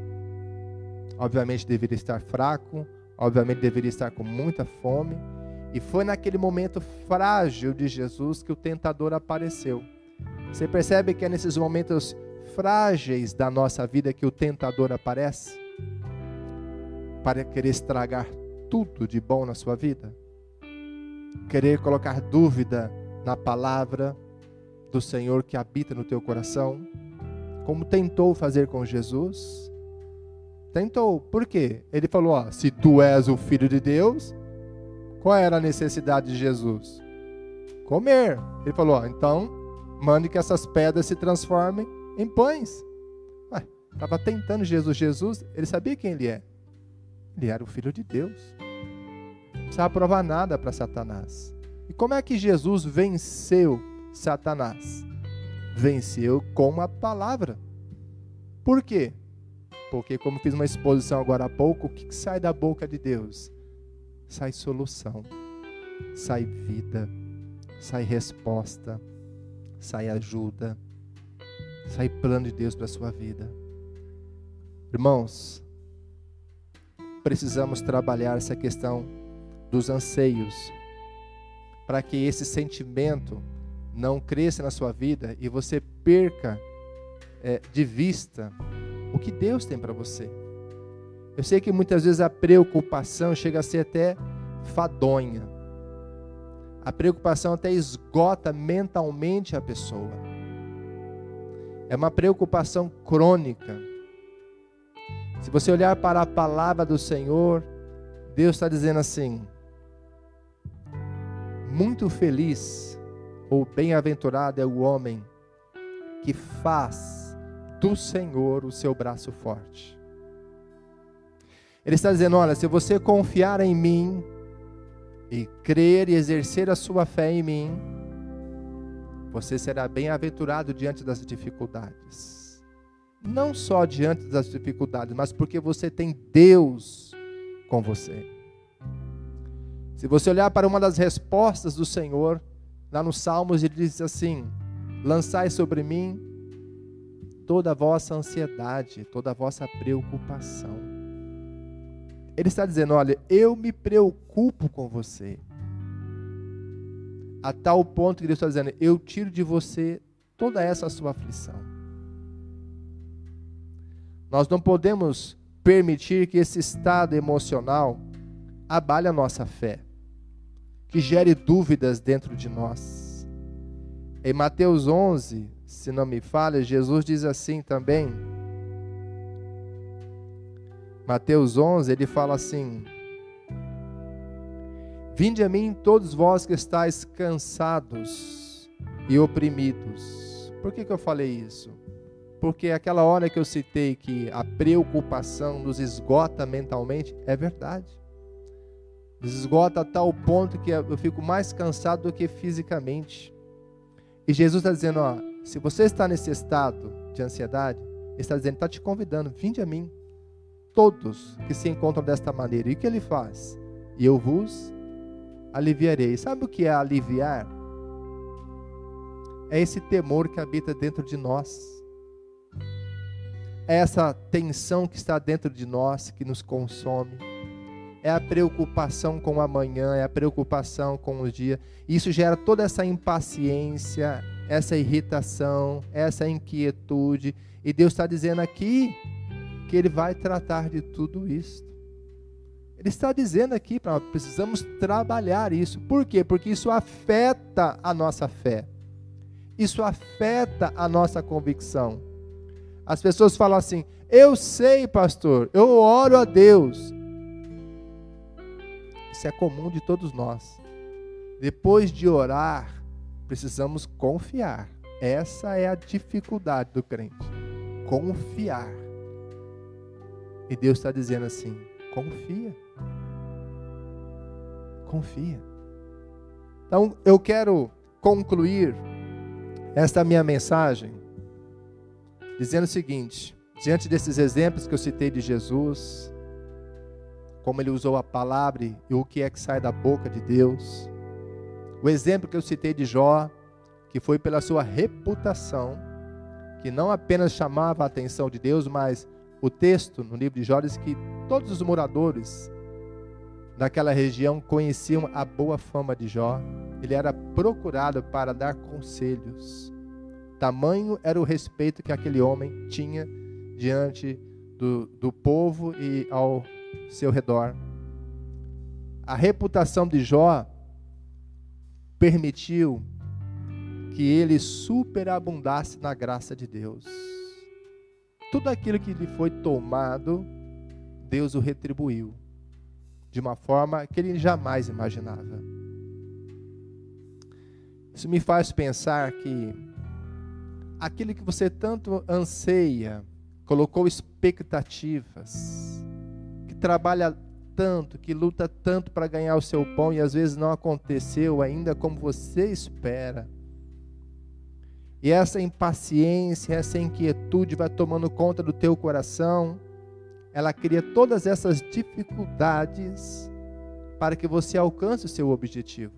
Obviamente deveria estar fraco, obviamente deveria estar com muita fome, e foi naquele momento frágil de Jesus que o tentador apareceu. Você percebe que é nesses momentos frágeis da nossa vida que o tentador aparece? Para querer estragar tudo de bom na sua vida? Querer colocar dúvida na palavra do Senhor que habita no teu coração? Como tentou fazer com Jesus? Tentou. Por quê? Ele falou: ó, se tu és o filho de Deus, qual era a necessidade de Jesus? Comer. Ele falou: ó, então mande que essas pedras se transformem em pães. Estava tentando Jesus. Jesus, ele sabia quem ele é. Ele era o filho de Deus. Não precisava provar nada para Satanás. E como é que Jesus venceu Satanás? Venceu com a palavra. Por quê? Porque, como fiz uma exposição agora há pouco, o que sai da boca de Deus? Sai solução, sai vida, sai resposta, sai ajuda, sai plano de Deus para a sua vida. Irmãos, precisamos trabalhar essa questão dos anseios, para que esse sentimento não cresça na sua vida e você perca é, de vista o que Deus tem para você. Eu sei que muitas vezes a preocupação chega a ser até fadonha. A preocupação até esgota mentalmente a pessoa. É uma preocupação crônica. Se você olhar para a palavra do Senhor, Deus está dizendo assim: muito feliz ou bem-aventurado é o homem que faz do Senhor o seu braço forte. Ele está dizendo: olha, se você confiar em mim e crer e exercer a sua fé em mim, você será bem-aventurado diante das dificuldades. Não só diante das dificuldades, mas porque você tem Deus com você. Se você olhar para uma das respostas do Senhor, lá nos Salmos, ele diz assim: Lançai sobre mim toda a vossa ansiedade, toda a vossa preocupação. Ele está dizendo: Olha, eu me preocupo com você. A tal ponto que Deus está dizendo: Eu tiro de você toda essa sua aflição. Nós não podemos permitir que esse estado emocional abale a nossa fé que gere dúvidas dentro de nós. Em Mateus 11, se não me falha, Jesus diz assim também. Mateus 11, ele fala assim: Vinde a mim todos vós que estáis cansados e oprimidos. Por que, que eu falei isso? Porque aquela hora que eu citei que a preocupação nos esgota mentalmente, é verdade esgota a tal ponto que eu fico mais cansado do que fisicamente. E Jesus está dizendo: ó, se você está nesse estado de ansiedade, ele está dizendo, está te convidando, vinde a mim. Todos que se encontram desta maneira. E o que ele faz? E eu vos aliviarei. Sabe o que é aliviar? É esse temor que habita dentro de nós. É essa tensão que está dentro de nós, que nos consome é a preocupação com o amanhã, é a preocupação com o dia. Isso gera toda essa impaciência, essa irritação, essa inquietude. E Deus está dizendo aqui que Ele vai tratar de tudo isso. Ele está dizendo aqui para precisamos trabalhar isso. Por quê? Porque isso afeta a nossa fé. Isso afeta a nossa convicção. As pessoas falam assim: "Eu sei, pastor, eu oro a Deus, isso é comum de todos nós. Depois de orar, precisamos confiar. Essa é a dificuldade do crente. Confiar. E Deus está dizendo assim: confia. Confia. Então, eu quero concluir esta minha mensagem dizendo o seguinte: diante desses exemplos que eu citei de Jesus, como ele usou a palavra e o que é que sai da boca de Deus, o exemplo que eu citei de Jó, que foi pela sua reputação, que não apenas chamava a atenção de Deus, mas o texto no livro de Jó diz que todos os moradores daquela região conheciam a boa fama de Jó. Ele era procurado para dar conselhos. Tamanho era o respeito que aquele homem tinha diante do, do povo e ao seu redor. A reputação de Jó permitiu que ele superabundasse na graça de Deus. Tudo aquilo que lhe foi tomado, Deus o retribuiu de uma forma que ele jamais imaginava. Isso me faz pensar que aquilo que você tanto anseia, colocou expectativas, que trabalha tanto, que luta tanto para ganhar o seu pão e às vezes não aconteceu ainda como você espera. E essa impaciência, essa inquietude vai tomando conta do teu coração ela cria todas essas dificuldades para que você alcance o seu objetivo.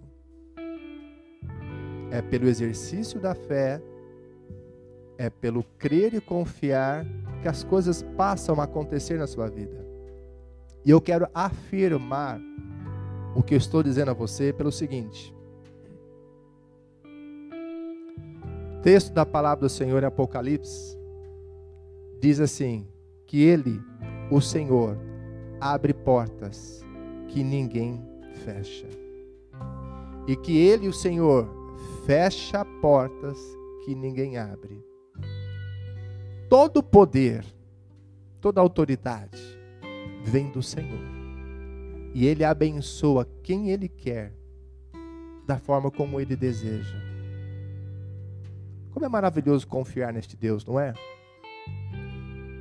É pelo exercício da fé, é pelo crer e confiar que as coisas passam a acontecer na sua vida. E eu quero afirmar o que eu estou dizendo a você pelo seguinte: texto da palavra do Senhor em Apocalipse diz assim: que Ele o Senhor abre portas que ninguém fecha. E que Ele, o Senhor, fecha portas que ninguém abre. Todo poder, toda autoridade vem do Senhor. E Ele abençoa quem Ele quer, da forma como Ele deseja. Como é maravilhoso confiar neste Deus, não é?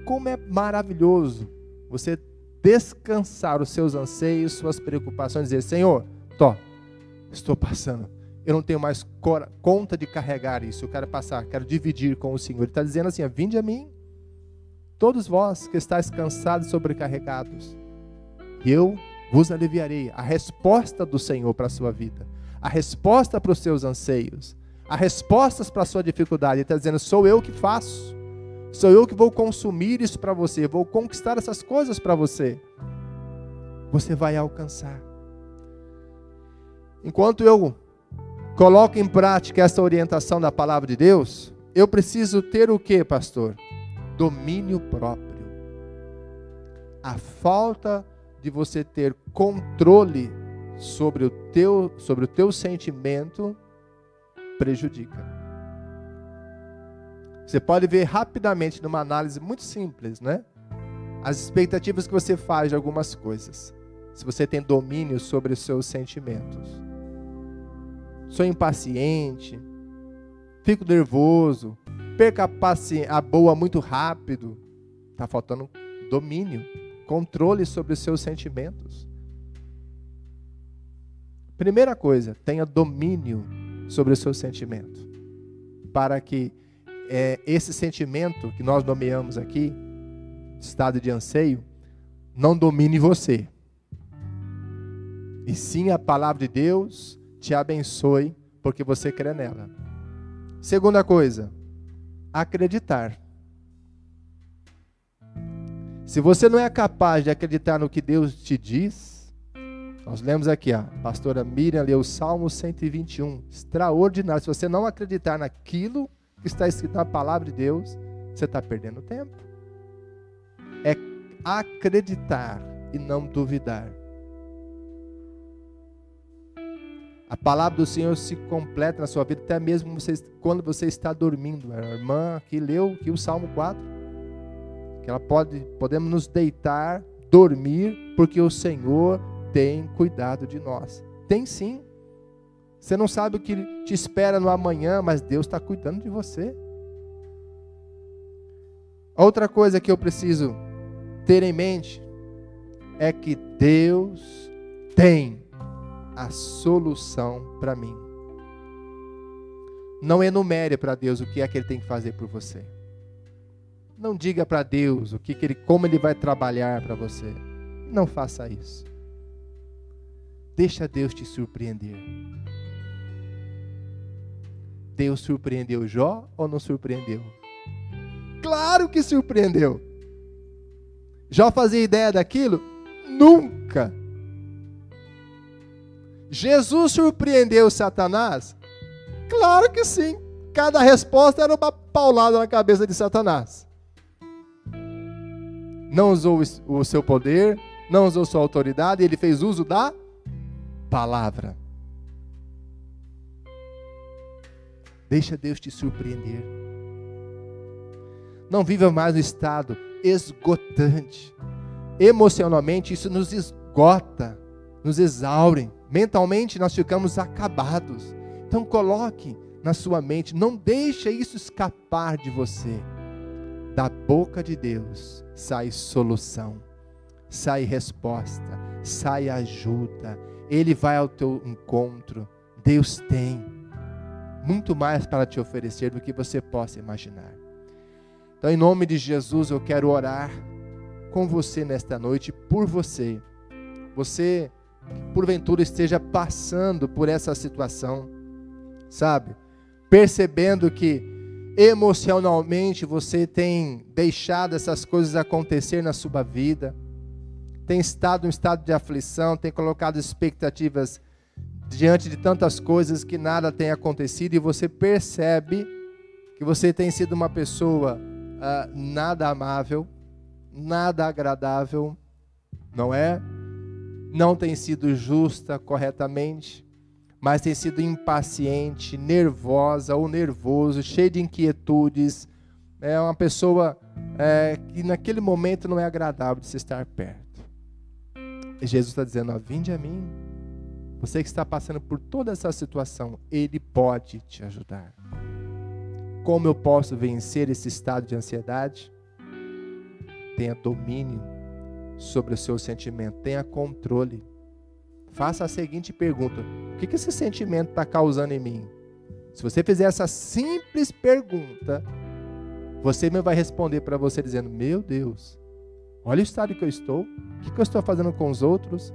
Como é maravilhoso você descansar os seus anseios, suas preocupações, dizer: Senhor, tô, estou passando. Eu não tenho mais conta de carregar isso. Eu quero passar, quero dividir com o Senhor. Ele está dizendo assim: Vinde a mim, todos vós que estáis cansados e sobrecarregados, e eu vos aliviarei. A resposta do Senhor para a sua vida, a resposta para os seus anseios, a respostas para a sua dificuldade. Ele está dizendo: Sou eu que faço. Sou eu que vou consumir isso para você, vou conquistar essas coisas para você. Você vai alcançar. Enquanto eu coloco em prática essa orientação da palavra de Deus, eu preciso ter o que, pastor? Domínio próprio. A falta de você ter controle sobre o teu, sobre o teu sentimento prejudica. Você pode ver rapidamente numa análise muito simples, né? As expectativas que você faz de algumas coisas. Se você tem domínio sobre os seus sentimentos. Sou impaciente, fico nervoso, perca a, a boa muito rápido. Está faltando domínio, controle sobre os seus sentimentos. Primeira coisa, tenha domínio sobre o seu sentimento. Para que é, esse sentimento que nós nomeamos aqui, estado de anseio, não domine você. E sim a palavra de Deus te abençoe porque você crê nela. Segunda coisa, acreditar. Se você não é capaz de acreditar no que Deus te diz, nós lemos aqui, a pastora Miriam leu o Salmo 121, extraordinário. Se você não acreditar naquilo que está escrito na palavra de Deus, você está perdendo tempo. É acreditar e não duvidar. A palavra do Senhor se completa na sua vida, até mesmo você, quando você está dormindo. A irmã aqui leu aqui o Salmo 4. Que ela pode, podemos nos deitar, dormir, porque o Senhor tem cuidado de nós. Tem sim. Você não sabe o que te espera no amanhã, mas Deus está cuidando de você. Outra coisa que eu preciso ter em mente é que Deus tem a solução para mim. Não enumere para Deus o que é que Ele tem que fazer por você. Não diga para Deus o que, que ele, como Ele vai trabalhar para você. Não faça isso. Deixa Deus te surpreender. Deus surpreendeu Jó ou não surpreendeu? Claro que surpreendeu. Jó fazia ideia daquilo? Nunca. Jesus surpreendeu Satanás? Claro que sim. Cada resposta era uma paulada na cabeça de Satanás. Não usou o seu poder, não usou sua autoridade, ele fez uso da palavra. Deixa Deus te surpreender. Não viva mais no estado esgotante. Emocionalmente, isso nos esgota, nos exaure. Mentalmente, nós ficamos acabados. Então, coloque na sua mente, não deixe isso escapar de você. Da boca de Deus sai solução, sai resposta, sai ajuda. Ele vai ao teu encontro. Deus tem muito mais para te oferecer do que você possa imaginar. Então, em nome de Jesus, eu quero orar com você nesta noite, por você. Você, porventura, esteja passando por essa situação, sabe? Percebendo que emocionalmente você tem deixado essas coisas acontecer na sua vida, tem estado em um estado de aflição, tem colocado expectativas diante de tantas coisas que nada tem acontecido e você percebe que você tem sido uma pessoa uh, nada amável, nada agradável, não é? Não tem sido justa corretamente, mas tem sido impaciente, nervosa ou nervoso, cheio de inquietudes. É uma pessoa é, que naquele momento não é agradável de se estar perto. Jesus está dizendo: ó, Vinde a mim. Você que está passando por toda essa situação, Ele pode te ajudar. Como eu posso vencer esse estado de ansiedade? Tenha domínio sobre o seu sentimento, tenha controle. Faça a seguinte pergunta: O que esse sentimento está causando em mim? Se você fizer essa simples pergunta, você mesmo vai responder para você dizendo: Meu Deus, olha o estado que eu estou, o que eu estou fazendo com os outros?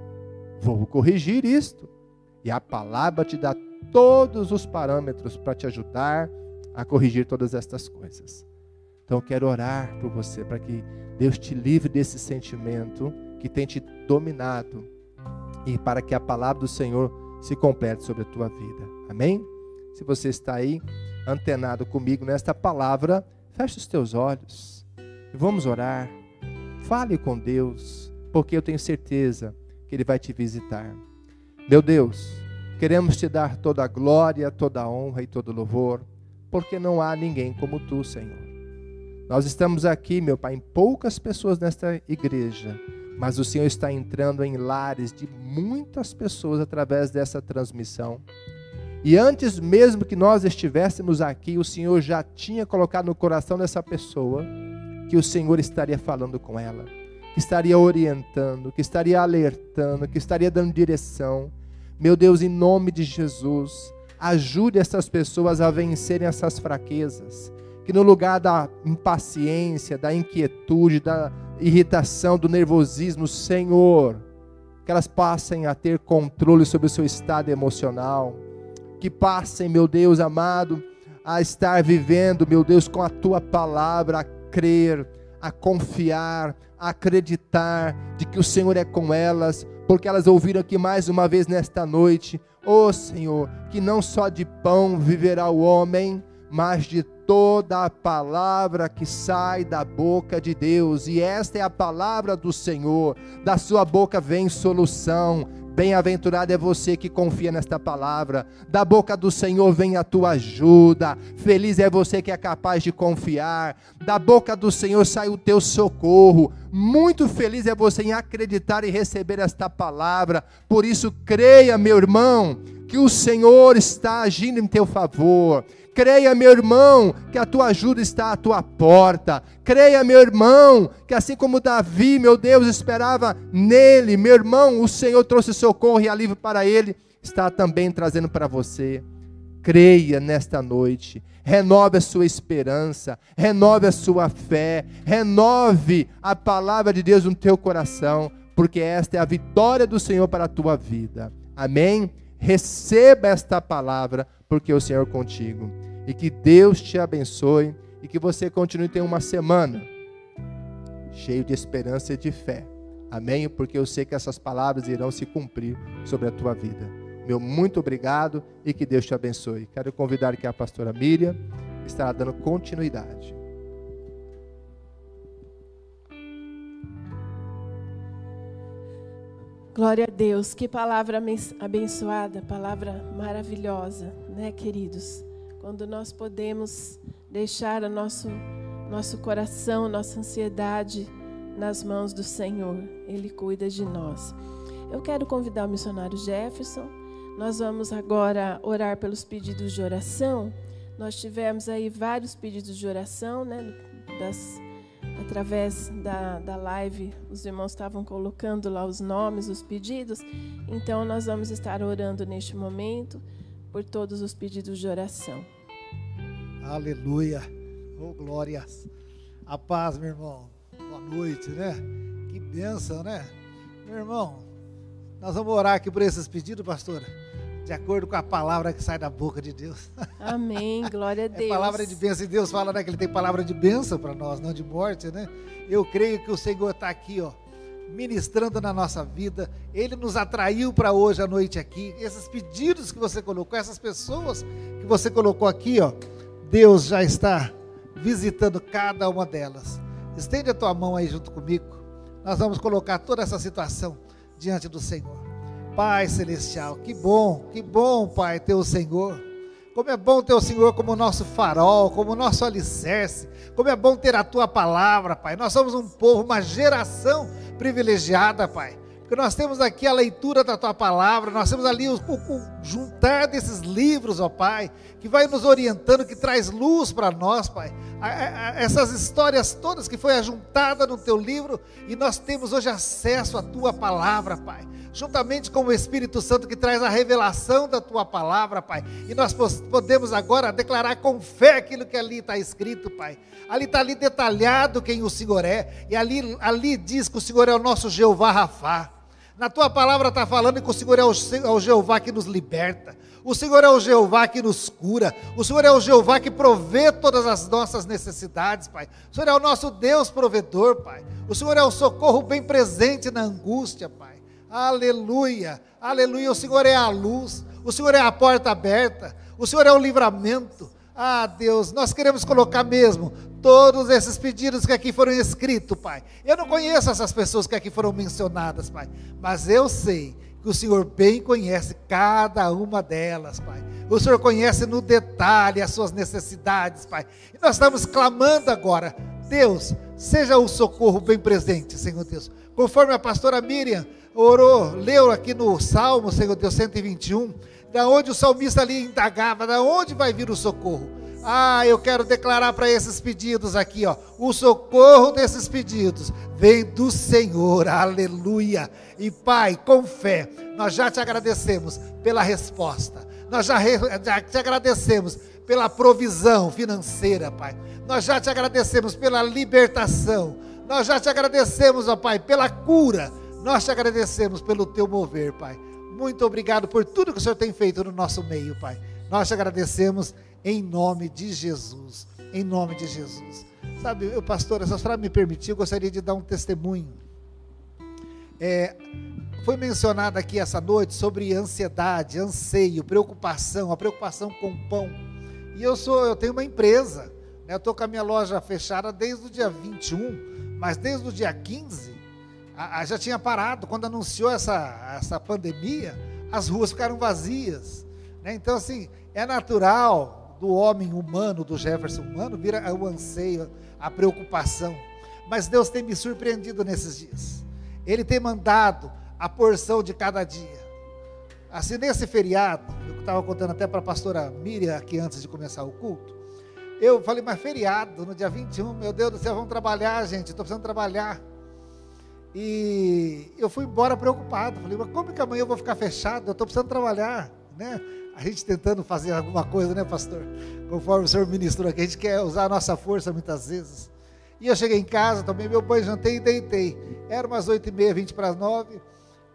Vou corrigir isto. E a palavra te dá todos os parâmetros para te ajudar a corrigir todas estas coisas. Então eu quero orar por você para que Deus te livre desse sentimento que tem te dominado e para que a palavra do Senhor se complete sobre a tua vida. Amém? Se você está aí antenado comigo nesta palavra, feche os teus olhos e vamos orar. Fale com Deus, porque eu tenho certeza que Ele vai te visitar. Meu Deus, queremos te dar toda a glória, toda a honra e todo o louvor porque não há ninguém como tu, Senhor. Nós estamos aqui, meu Pai, em poucas pessoas nesta igreja, mas o Senhor está entrando em lares de muitas pessoas através dessa transmissão. E antes mesmo que nós estivéssemos aqui, o Senhor já tinha colocado no coração dessa pessoa que o Senhor estaria falando com ela, que estaria orientando, que estaria alertando, que estaria dando direção. Meu Deus, em nome de Jesus, Ajude essas pessoas a vencerem essas fraquezas. Que no lugar da impaciência, da inquietude, da irritação, do nervosismo, Senhor, que elas passem a ter controle sobre o seu estado emocional. Que passem, meu Deus amado, a estar vivendo, meu Deus, com a tua palavra, crer, a confiar, a acreditar de que o Senhor é com elas, porque elas ouviram aqui mais uma vez nesta noite Ó oh, Senhor, que não só de pão viverá o homem, mas de toda a palavra que sai da boca de Deus. E esta é a palavra do Senhor. Da sua boca vem solução, Bem-aventurado é você que confia nesta palavra. Da boca do Senhor vem a tua ajuda. Feliz é você que é capaz de confiar. Da boca do Senhor sai o teu socorro. Muito feliz é você em acreditar e receber esta palavra. Por isso, creia, meu irmão, que o Senhor está agindo em teu favor. Creia, meu irmão, que a tua ajuda está à tua porta. Creia, meu irmão, que assim como Davi, meu Deus, esperava nele, meu irmão, o Senhor trouxe socorro e alívio para ele, está também trazendo para você. Creia nesta noite, renove a sua esperança, renove a sua fé, renove a palavra de Deus no teu coração, porque esta é a vitória do Senhor para a tua vida. Amém? Receba esta palavra, porque o Senhor é contigo. E que Deus te abençoe e que você continue ter uma semana cheio de esperança e de fé. Amém? Porque eu sei que essas palavras irão se cumprir sobre a tua vida. Meu muito obrigado e que Deus te abençoe. Quero convidar aqui a pastora Miriam, estará dando continuidade. Glória a Deus, que palavra abençoada, palavra maravilhosa, né, queridos? Quando nós podemos deixar o nosso, nosso coração, nossa ansiedade nas mãos do Senhor, Ele cuida de nós. Eu quero convidar o missionário Jefferson. Nós vamos agora orar pelos pedidos de oração. Nós tivemos aí vários pedidos de oração, né, das através da, da live, os irmãos estavam colocando lá os nomes, os pedidos. Então, nós vamos estar orando neste momento por todos os pedidos de oração. Aleluia. Oh, glórias. A paz, meu irmão. Boa noite, né? Que bênção, né? Meu irmão, nós vamos orar aqui por esses pedidos, pastora de acordo com a palavra que sai da boca de Deus. <laughs> Amém, glória a Deus. É palavra de bênção. E Deus fala né, que Ele tem palavra de bênção para nós, não de morte, né? Eu creio que o Senhor está aqui, ó, ministrando na nossa vida. Ele nos atraiu para hoje à noite aqui. Esses pedidos que você colocou, essas pessoas que você colocou aqui, ó, Deus já está visitando cada uma delas. Estende a tua mão aí junto comigo. Nós vamos colocar toda essa situação diante do Senhor. Pai Celestial, que bom, que bom, Pai, ter o Senhor. Como é bom ter o Senhor como nosso farol, como nosso alicerce. Como é bom ter a tua palavra, Pai. Nós somos um povo, uma geração privilegiada, Pai. Porque nós temos aqui a leitura da tua palavra, nós temos ali o, o, juntar desses livros, ó Pai, que vai nos orientando, que traz luz para nós, Pai. A, a, essas histórias todas que foi ajuntada no teu livro e nós temos hoje acesso à tua palavra, Pai juntamente com o Espírito Santo que traz a revelação da tua palavra, Pai. E nós podemos agora declarar com fé aquilo que ali está escrito, Pai. Ali está ali detalhado quem o Senhor é, e ali, ali diz que o Senhor é o nosso Jeová Rafá. Na tua palavra está falando que o Senhor é o, é o Jeová que nos liberta. O Senhor é o Jeová que nos cura. O Senhor é o Jeová que provê todas as nossas necessidades, Pai. O Senhor é o nosso Deus provedor, Pai. O Senhor é o socorro bem presente na angústia, Pai. Aleluia, aleluia. O Senhor é a luz, o Senhor é a porta aberta, o Senhor é o livramento. Ah, Deus, nós queremos colocar mesmo todos esses pedidos que aqui foram escritos, Pai. Eu não conheço essas pessoas que aqui foram mencionadas, Pai, mas eu sei que o Senhor bem conhece cada uma delas, Pai. O Senhor conhece no detalhe as suas necessidades, Pai. E nós estamos clamando agora, Deus, seja o socorro bem presente, Senhor Deus. Conforme a pastora Miriam orou, leu aqui no Salmo, Senhor Deus, 121, da onde o salmista ali indagava, da onde vai vir o socorro? Ah, eu quero declarar para esses pedidos aqui, ó, o socorro desses pedidos vem do Senhor, aleluia. E Pai, com fé, nós já te agradecemos pela resposta, nós já, já te agradecemos pela provisão financeira, Pai, nós já te agradecemos pela libertação, nós já te agradecemos, ó Pai, pela cura, nós te agradecemos pelo teu mover, Pai. Muito obrigado por tudo que o Senhor tem feito no nosso meio, Pai. Nós te agradecemos em nome de Jesus. Em nome de Jesus. Sabe, eu, pastor, essa senhora me permitir, eu gostaria de dar um testemunho. É, foi mencionado aqui essa noite sobre ansiedade, anseio, preocupação, a preocupação com o pão. E eu sou, eu tenho uma empresa, né, eu estou com a minha loja fechada desde o dia 21, mas desde o dia 15 a, já tinha parado. Quando anunciou essa, essa pandemia, as ruas ficaram vazias. Né? Então, assim, é natural do homem humano, do Jefferson humano, vir o anseio, a preocupação. Mas Deus tem me surpreendido nesses dias. Ele tem mandado a porção de cada dia. Assim, nesse feriado, eu estava contando até para a pastora Miriam aqui antes de começar o culto. Eu falei, mas feriado, no dia 21, meu Deus do céu, vamos trabalhar, gente, estou precisando trabalhar. E eu fui embora preocupado. Falei, mas como que amanhã eu vou ficar fechado? Eu estou precisando trabalhar, né? A gente tentando fazer alguma coisa, né, pastor? Conforme o senhor ministrou aqui, a gente quer usar a nossa força muitas vezes. E eu cheguei em casa, tomei meu banho, jantei e deitei. Era umas oito e meia, vinte para as nove.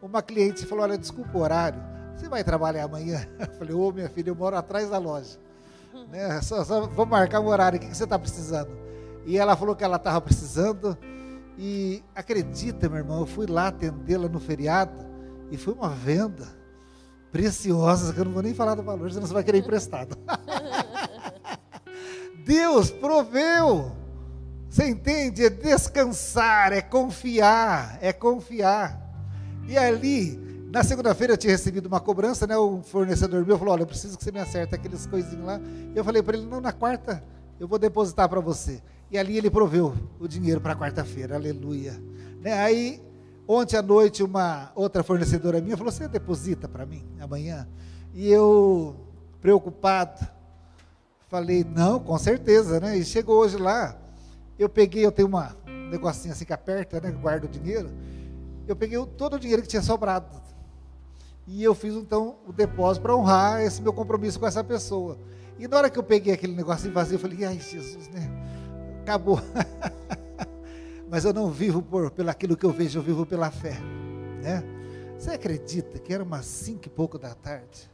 Uma cliente falou, olha, desculpa o horário, você vai trabalhar amanhã? <laughs> Eu falei, ô minha filha, eu moro atrás da loja. Né? Só, só vou marcar um horário, o que você está precisando? E ela falou que ela estava precisando. E acredita, meu irmão, eu fui lá atendê-la no feriado e foi uma venda preciosa, que eu não vou nem falar do valor, senão você vai querer emprestado. <laughs> Deus proveu. Você entende? É descansar, é confiar, é confiar. E ali, na segunda-feira eu tinha recebido uma cobrança, né? O fornecedor meu falou: Olha, eu preciso que você me acerte aqueles coisinhos lá. Eu falei para ele: Não, na quarta eu vou depositar para você. E ali ele proveu o dinheiro para quarta-feira, aleluia. Né? Aí, ontem à noite, uma outra fornecedora minha falou: Você deposita para mim amanhã? E eu, preocupado, falei: Não, com certeza, né? E chegou hoje lá, eu peguei, eu tenho uma, um negocinho assim que aperta, né? Guardo o dinheiro. Eu peguei todo o dinheiro que tinha sobrado. E eu fiz então o depósito para honrar esse meu compromisso com essa pessoa. E na hora que eu peguei aquele negocinho vazio, eu falei, ai Jesus, né? Acabou. <laughs> Mas eu não vivo por pelo aquilo que eu vejo, eu vivo pela fé. Né? Você acredita que era umas cinco e pouco da tarde?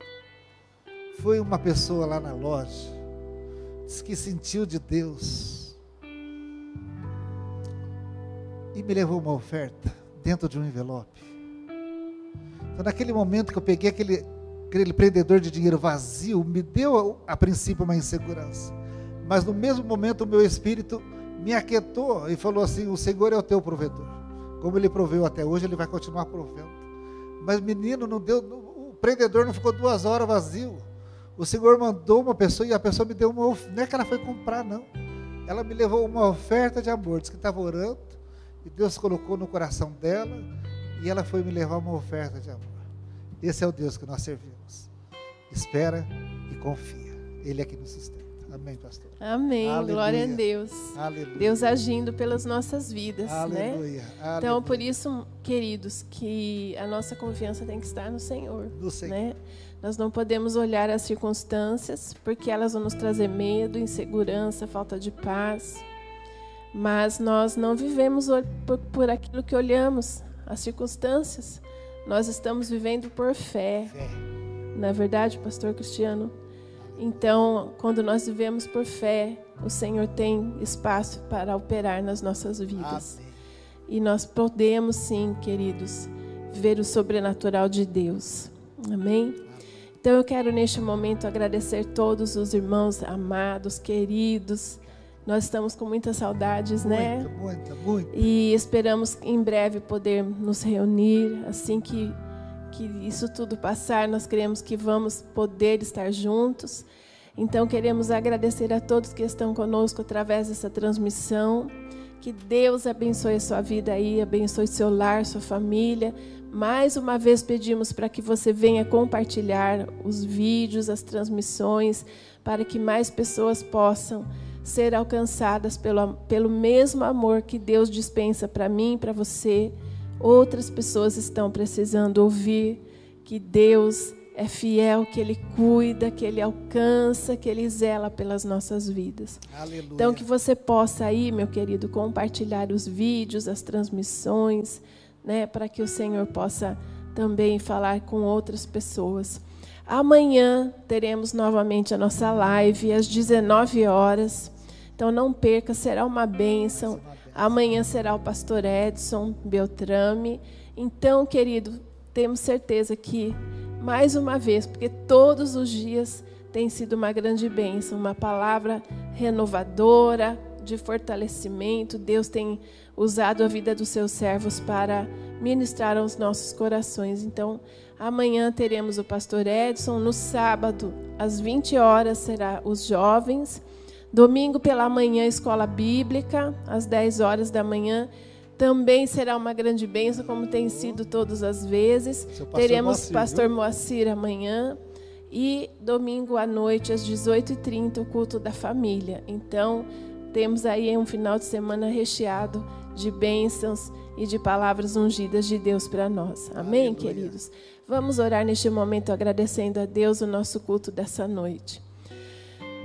Foi uma pessoa lá na loja, disse que sentiu de Deus e me levou uma oferta dentro de um envelope. Então, naquele momento que eu peguei aquele, aquele prendedor de dinheiro vazio, me deu a princípio uma insegurança. Mas no mesmo momento o meu espírito me aquietou e falou assim: O Senhor é o teu provedor. Como ele proveu até hoje, ele vai continuar provendo. Mas menino, não deu, o prendedor não ficou duas horas vazio. O Senhor mandou uma pessoa e a pessoa me deu uma oferta. Não é que ela foi comprar, não. Ela me levou uma oferta de amor. Diz que estava orando e Deus colocou no coração dela e ela foi me levar uma oferta de amor. Esse é o Deus que nós servimos. Espera e confia. Ele é que nos sustenta. Amém, pastor. Amém. Aleluia. Glória a Deus. Aleluia. Deus agindo pelas nossas vidas, Aleluia. né? Aleluia. Então, por isso, queridos, que a nossa confiança tem que estar no Senhor, No Senhor. né? Nós não podemos olhar as circunstâncias, porque elas vão nos trazer medo, insegurança, falta de paz. Mas nós não vivemos por, por aquilo que olhamos, as circunstâncias. Nós estamos vivendo por fé. Fé. Na verdade, pastor Cristiano. Então, quando nós vivemos por fé, o Senhor tem espaço para operar nas nossas vidas. Amém. E nós podemos sim, queridos, ver o sobrenatural de Deus. Amém? Então eu quero neste momento agradecer todos os irmãos amados, queridos. Nós estamos com muitas saudades, né? Muita, muita, muita. E esperamos em breve poder nos reunir. Assim que, que isso tudo passar, nós queremos que vamos poder estar juntos. Então, queremos agradecer a todos que estão conosco através dessa transmissão. Que Deus abençoe a sua vida aí, abençoe seu lar, sua família. Mais uma vez pedimos para que você venha compartilhar os vídeos, as transmissões, para que mais pessoas possam ser alcançadas pelo, pelo mesmo amor que Deus dispensa para mim e para você. Outras pessoas estão precisando ouvir que Deus é fiel, que Ele cuida, que Ele alcança, que Ele zela pelas nossas vidas. Aleluia. Então, que você possa aí, meu querido, compartilhar os vídeos, as transmissões, né, para que o Senhor possa também falar com outras pessoas. Amanhã teremos novamente a nossa live às 19 horas. Então, não perca, será uma bênção. Amanhã será o pastor Edson Beltrame. Então, querido, temos certeza que, mais uma vez, porque todos os dias tem sido uma grande bênção, uma palavra renovadora, de fortalecimento. Deus tem usado a vida dos seus servos para ministrar aos nossos corações. Então, amanhã teremos o pastor Edson, no sábado, às 20 horas, será os jovens. Domingo pela manhã, escola bíblica, às 10 horas da manhã. também será uma grande bênção, como tem sido todas as vezes. Teremos Moacir, pastor viu? Moacir amanhã. E domingo à noite, às 18h30, o culto da família. Então, temos aí um final de semana recheado de bênçãos e de palavras ungidas de Deus para nós. Amém, Aleluia. queridos? Vamos orar neste momento agradecendo a Deus o nosso culto dessa noite.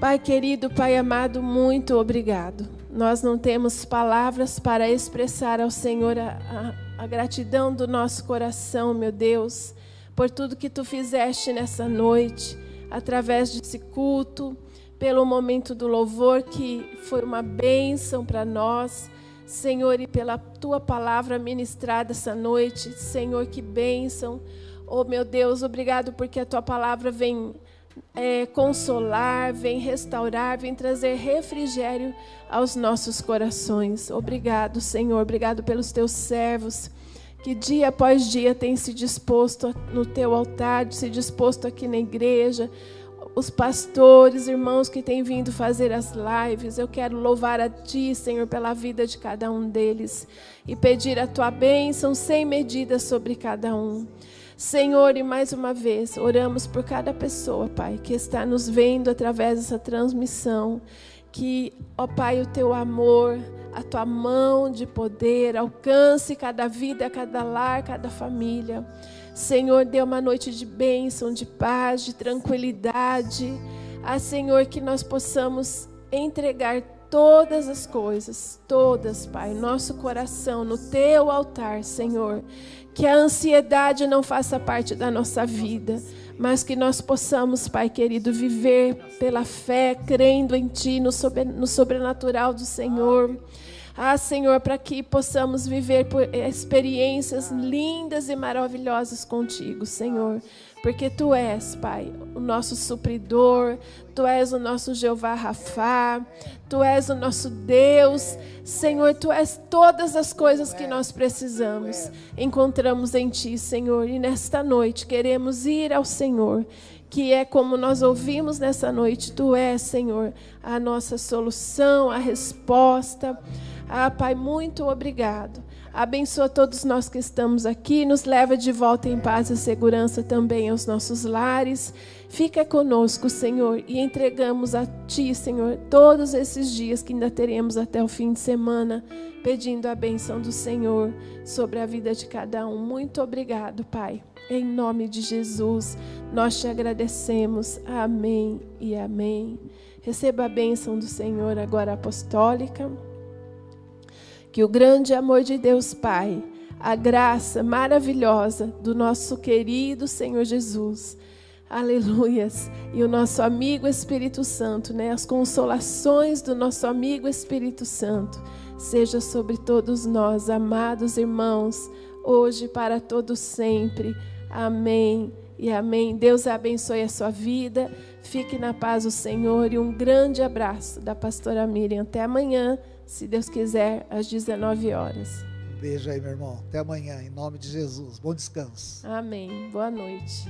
Pai querido, Pai amado, muito obrigado. Nós não temos palavras para expressar ao Senhor a, a, a gratidão do nosso coração, meu Deus, por tudo que tu fizeste nessa noite, através desse culto, pelo momento do louvor que foi uma bênção para nós. Senhor, e pela tua palavra ministrada essa noite, Senhor, que bênção. Oh, meu Deus, obrigado porque a tua palavra vem é, consolar, vem restaurar, vem trazer refrigério aos nossos corações. Obrigado, Senhor, obrigado pelos teus servos que dia após dia têm se disposto no teu altar, se disposto aqui na igreja. Os pastores, irmãos que têm vindo fazer as lives, eu quero louvar a Ti, Senhor, pela vida de cada um deles e pedir a Tua bênção sem medida sobre cada um. Senhor, e mais uma vez, oramos por cada pessoa, Pai, que está nos vendo através dessa transmissão. Que, ó Pai, o teu amor, a tua mão de poder alcance cada vida, cada lar, cada família. Senhor, dê uma noite de bênção, de paz, de tranquilidade. Ah, Senhor, que nós possamos entregar todas as coisas, todas, Pai, nosso coração no teu altar, Senhor. Que a ansiedade não faça parte da nossa vida, mas que nós possamos, Pai querido, viver pela fé, crendo em Ti, no, no sobrenatural do Senhor. Ah, Senhor, para que possamos viver experiências lindas e maravilhosas contigo, Senhor. Porque Tu és, Pai, o nosso supridor, Tu és o nosso Jeová Rafá, Tu és o nosso Deus. Senhor, Tu és todas as coisas que nós precisamos. Encontramos em Ti, Senhor, e nesta noite queremos ir ao Senhor que é como nós ouvimos nessa noite, tu és, Senhor, a nossa solução, a resposta. Ah, Pai, muito obrigado. Abençoa todos nós que estamos aqui, nos leva de volta em paz e segurança também aos nossos lares. Fica conosco, Senhor, e entregamos a Ti, Senhor, todos esses dias que ainda teremos até o fim de semana, pedindo a benção do Senhor sobre a vida de cada um. Muito obrigado, Pai. Em nome de Jesus, nós te agradecemos. Amém e amém. Receba a bênção do Senhor agora apostólica. Que o grande amor de Deus Pai, a graça maravilhosa do nosso querido Senhor Jesus, aleluias, e o nosso amigo Espírito Santo, né? As consolações do nosso amigo Espírito Santo, seja sobre todos nós, amados irmãos, hoje para todos sempre. Amém e amém. Deus abençoe a sua vida. Fique na paz do Senhor e um grande abraço da pastora Miriam. Até amanhã se Deus quiser, às 19 horas. Um beijo aí, meu irmão. Até amanhã, em nome de Jesus. Bom descanso. Amém. Boa noite.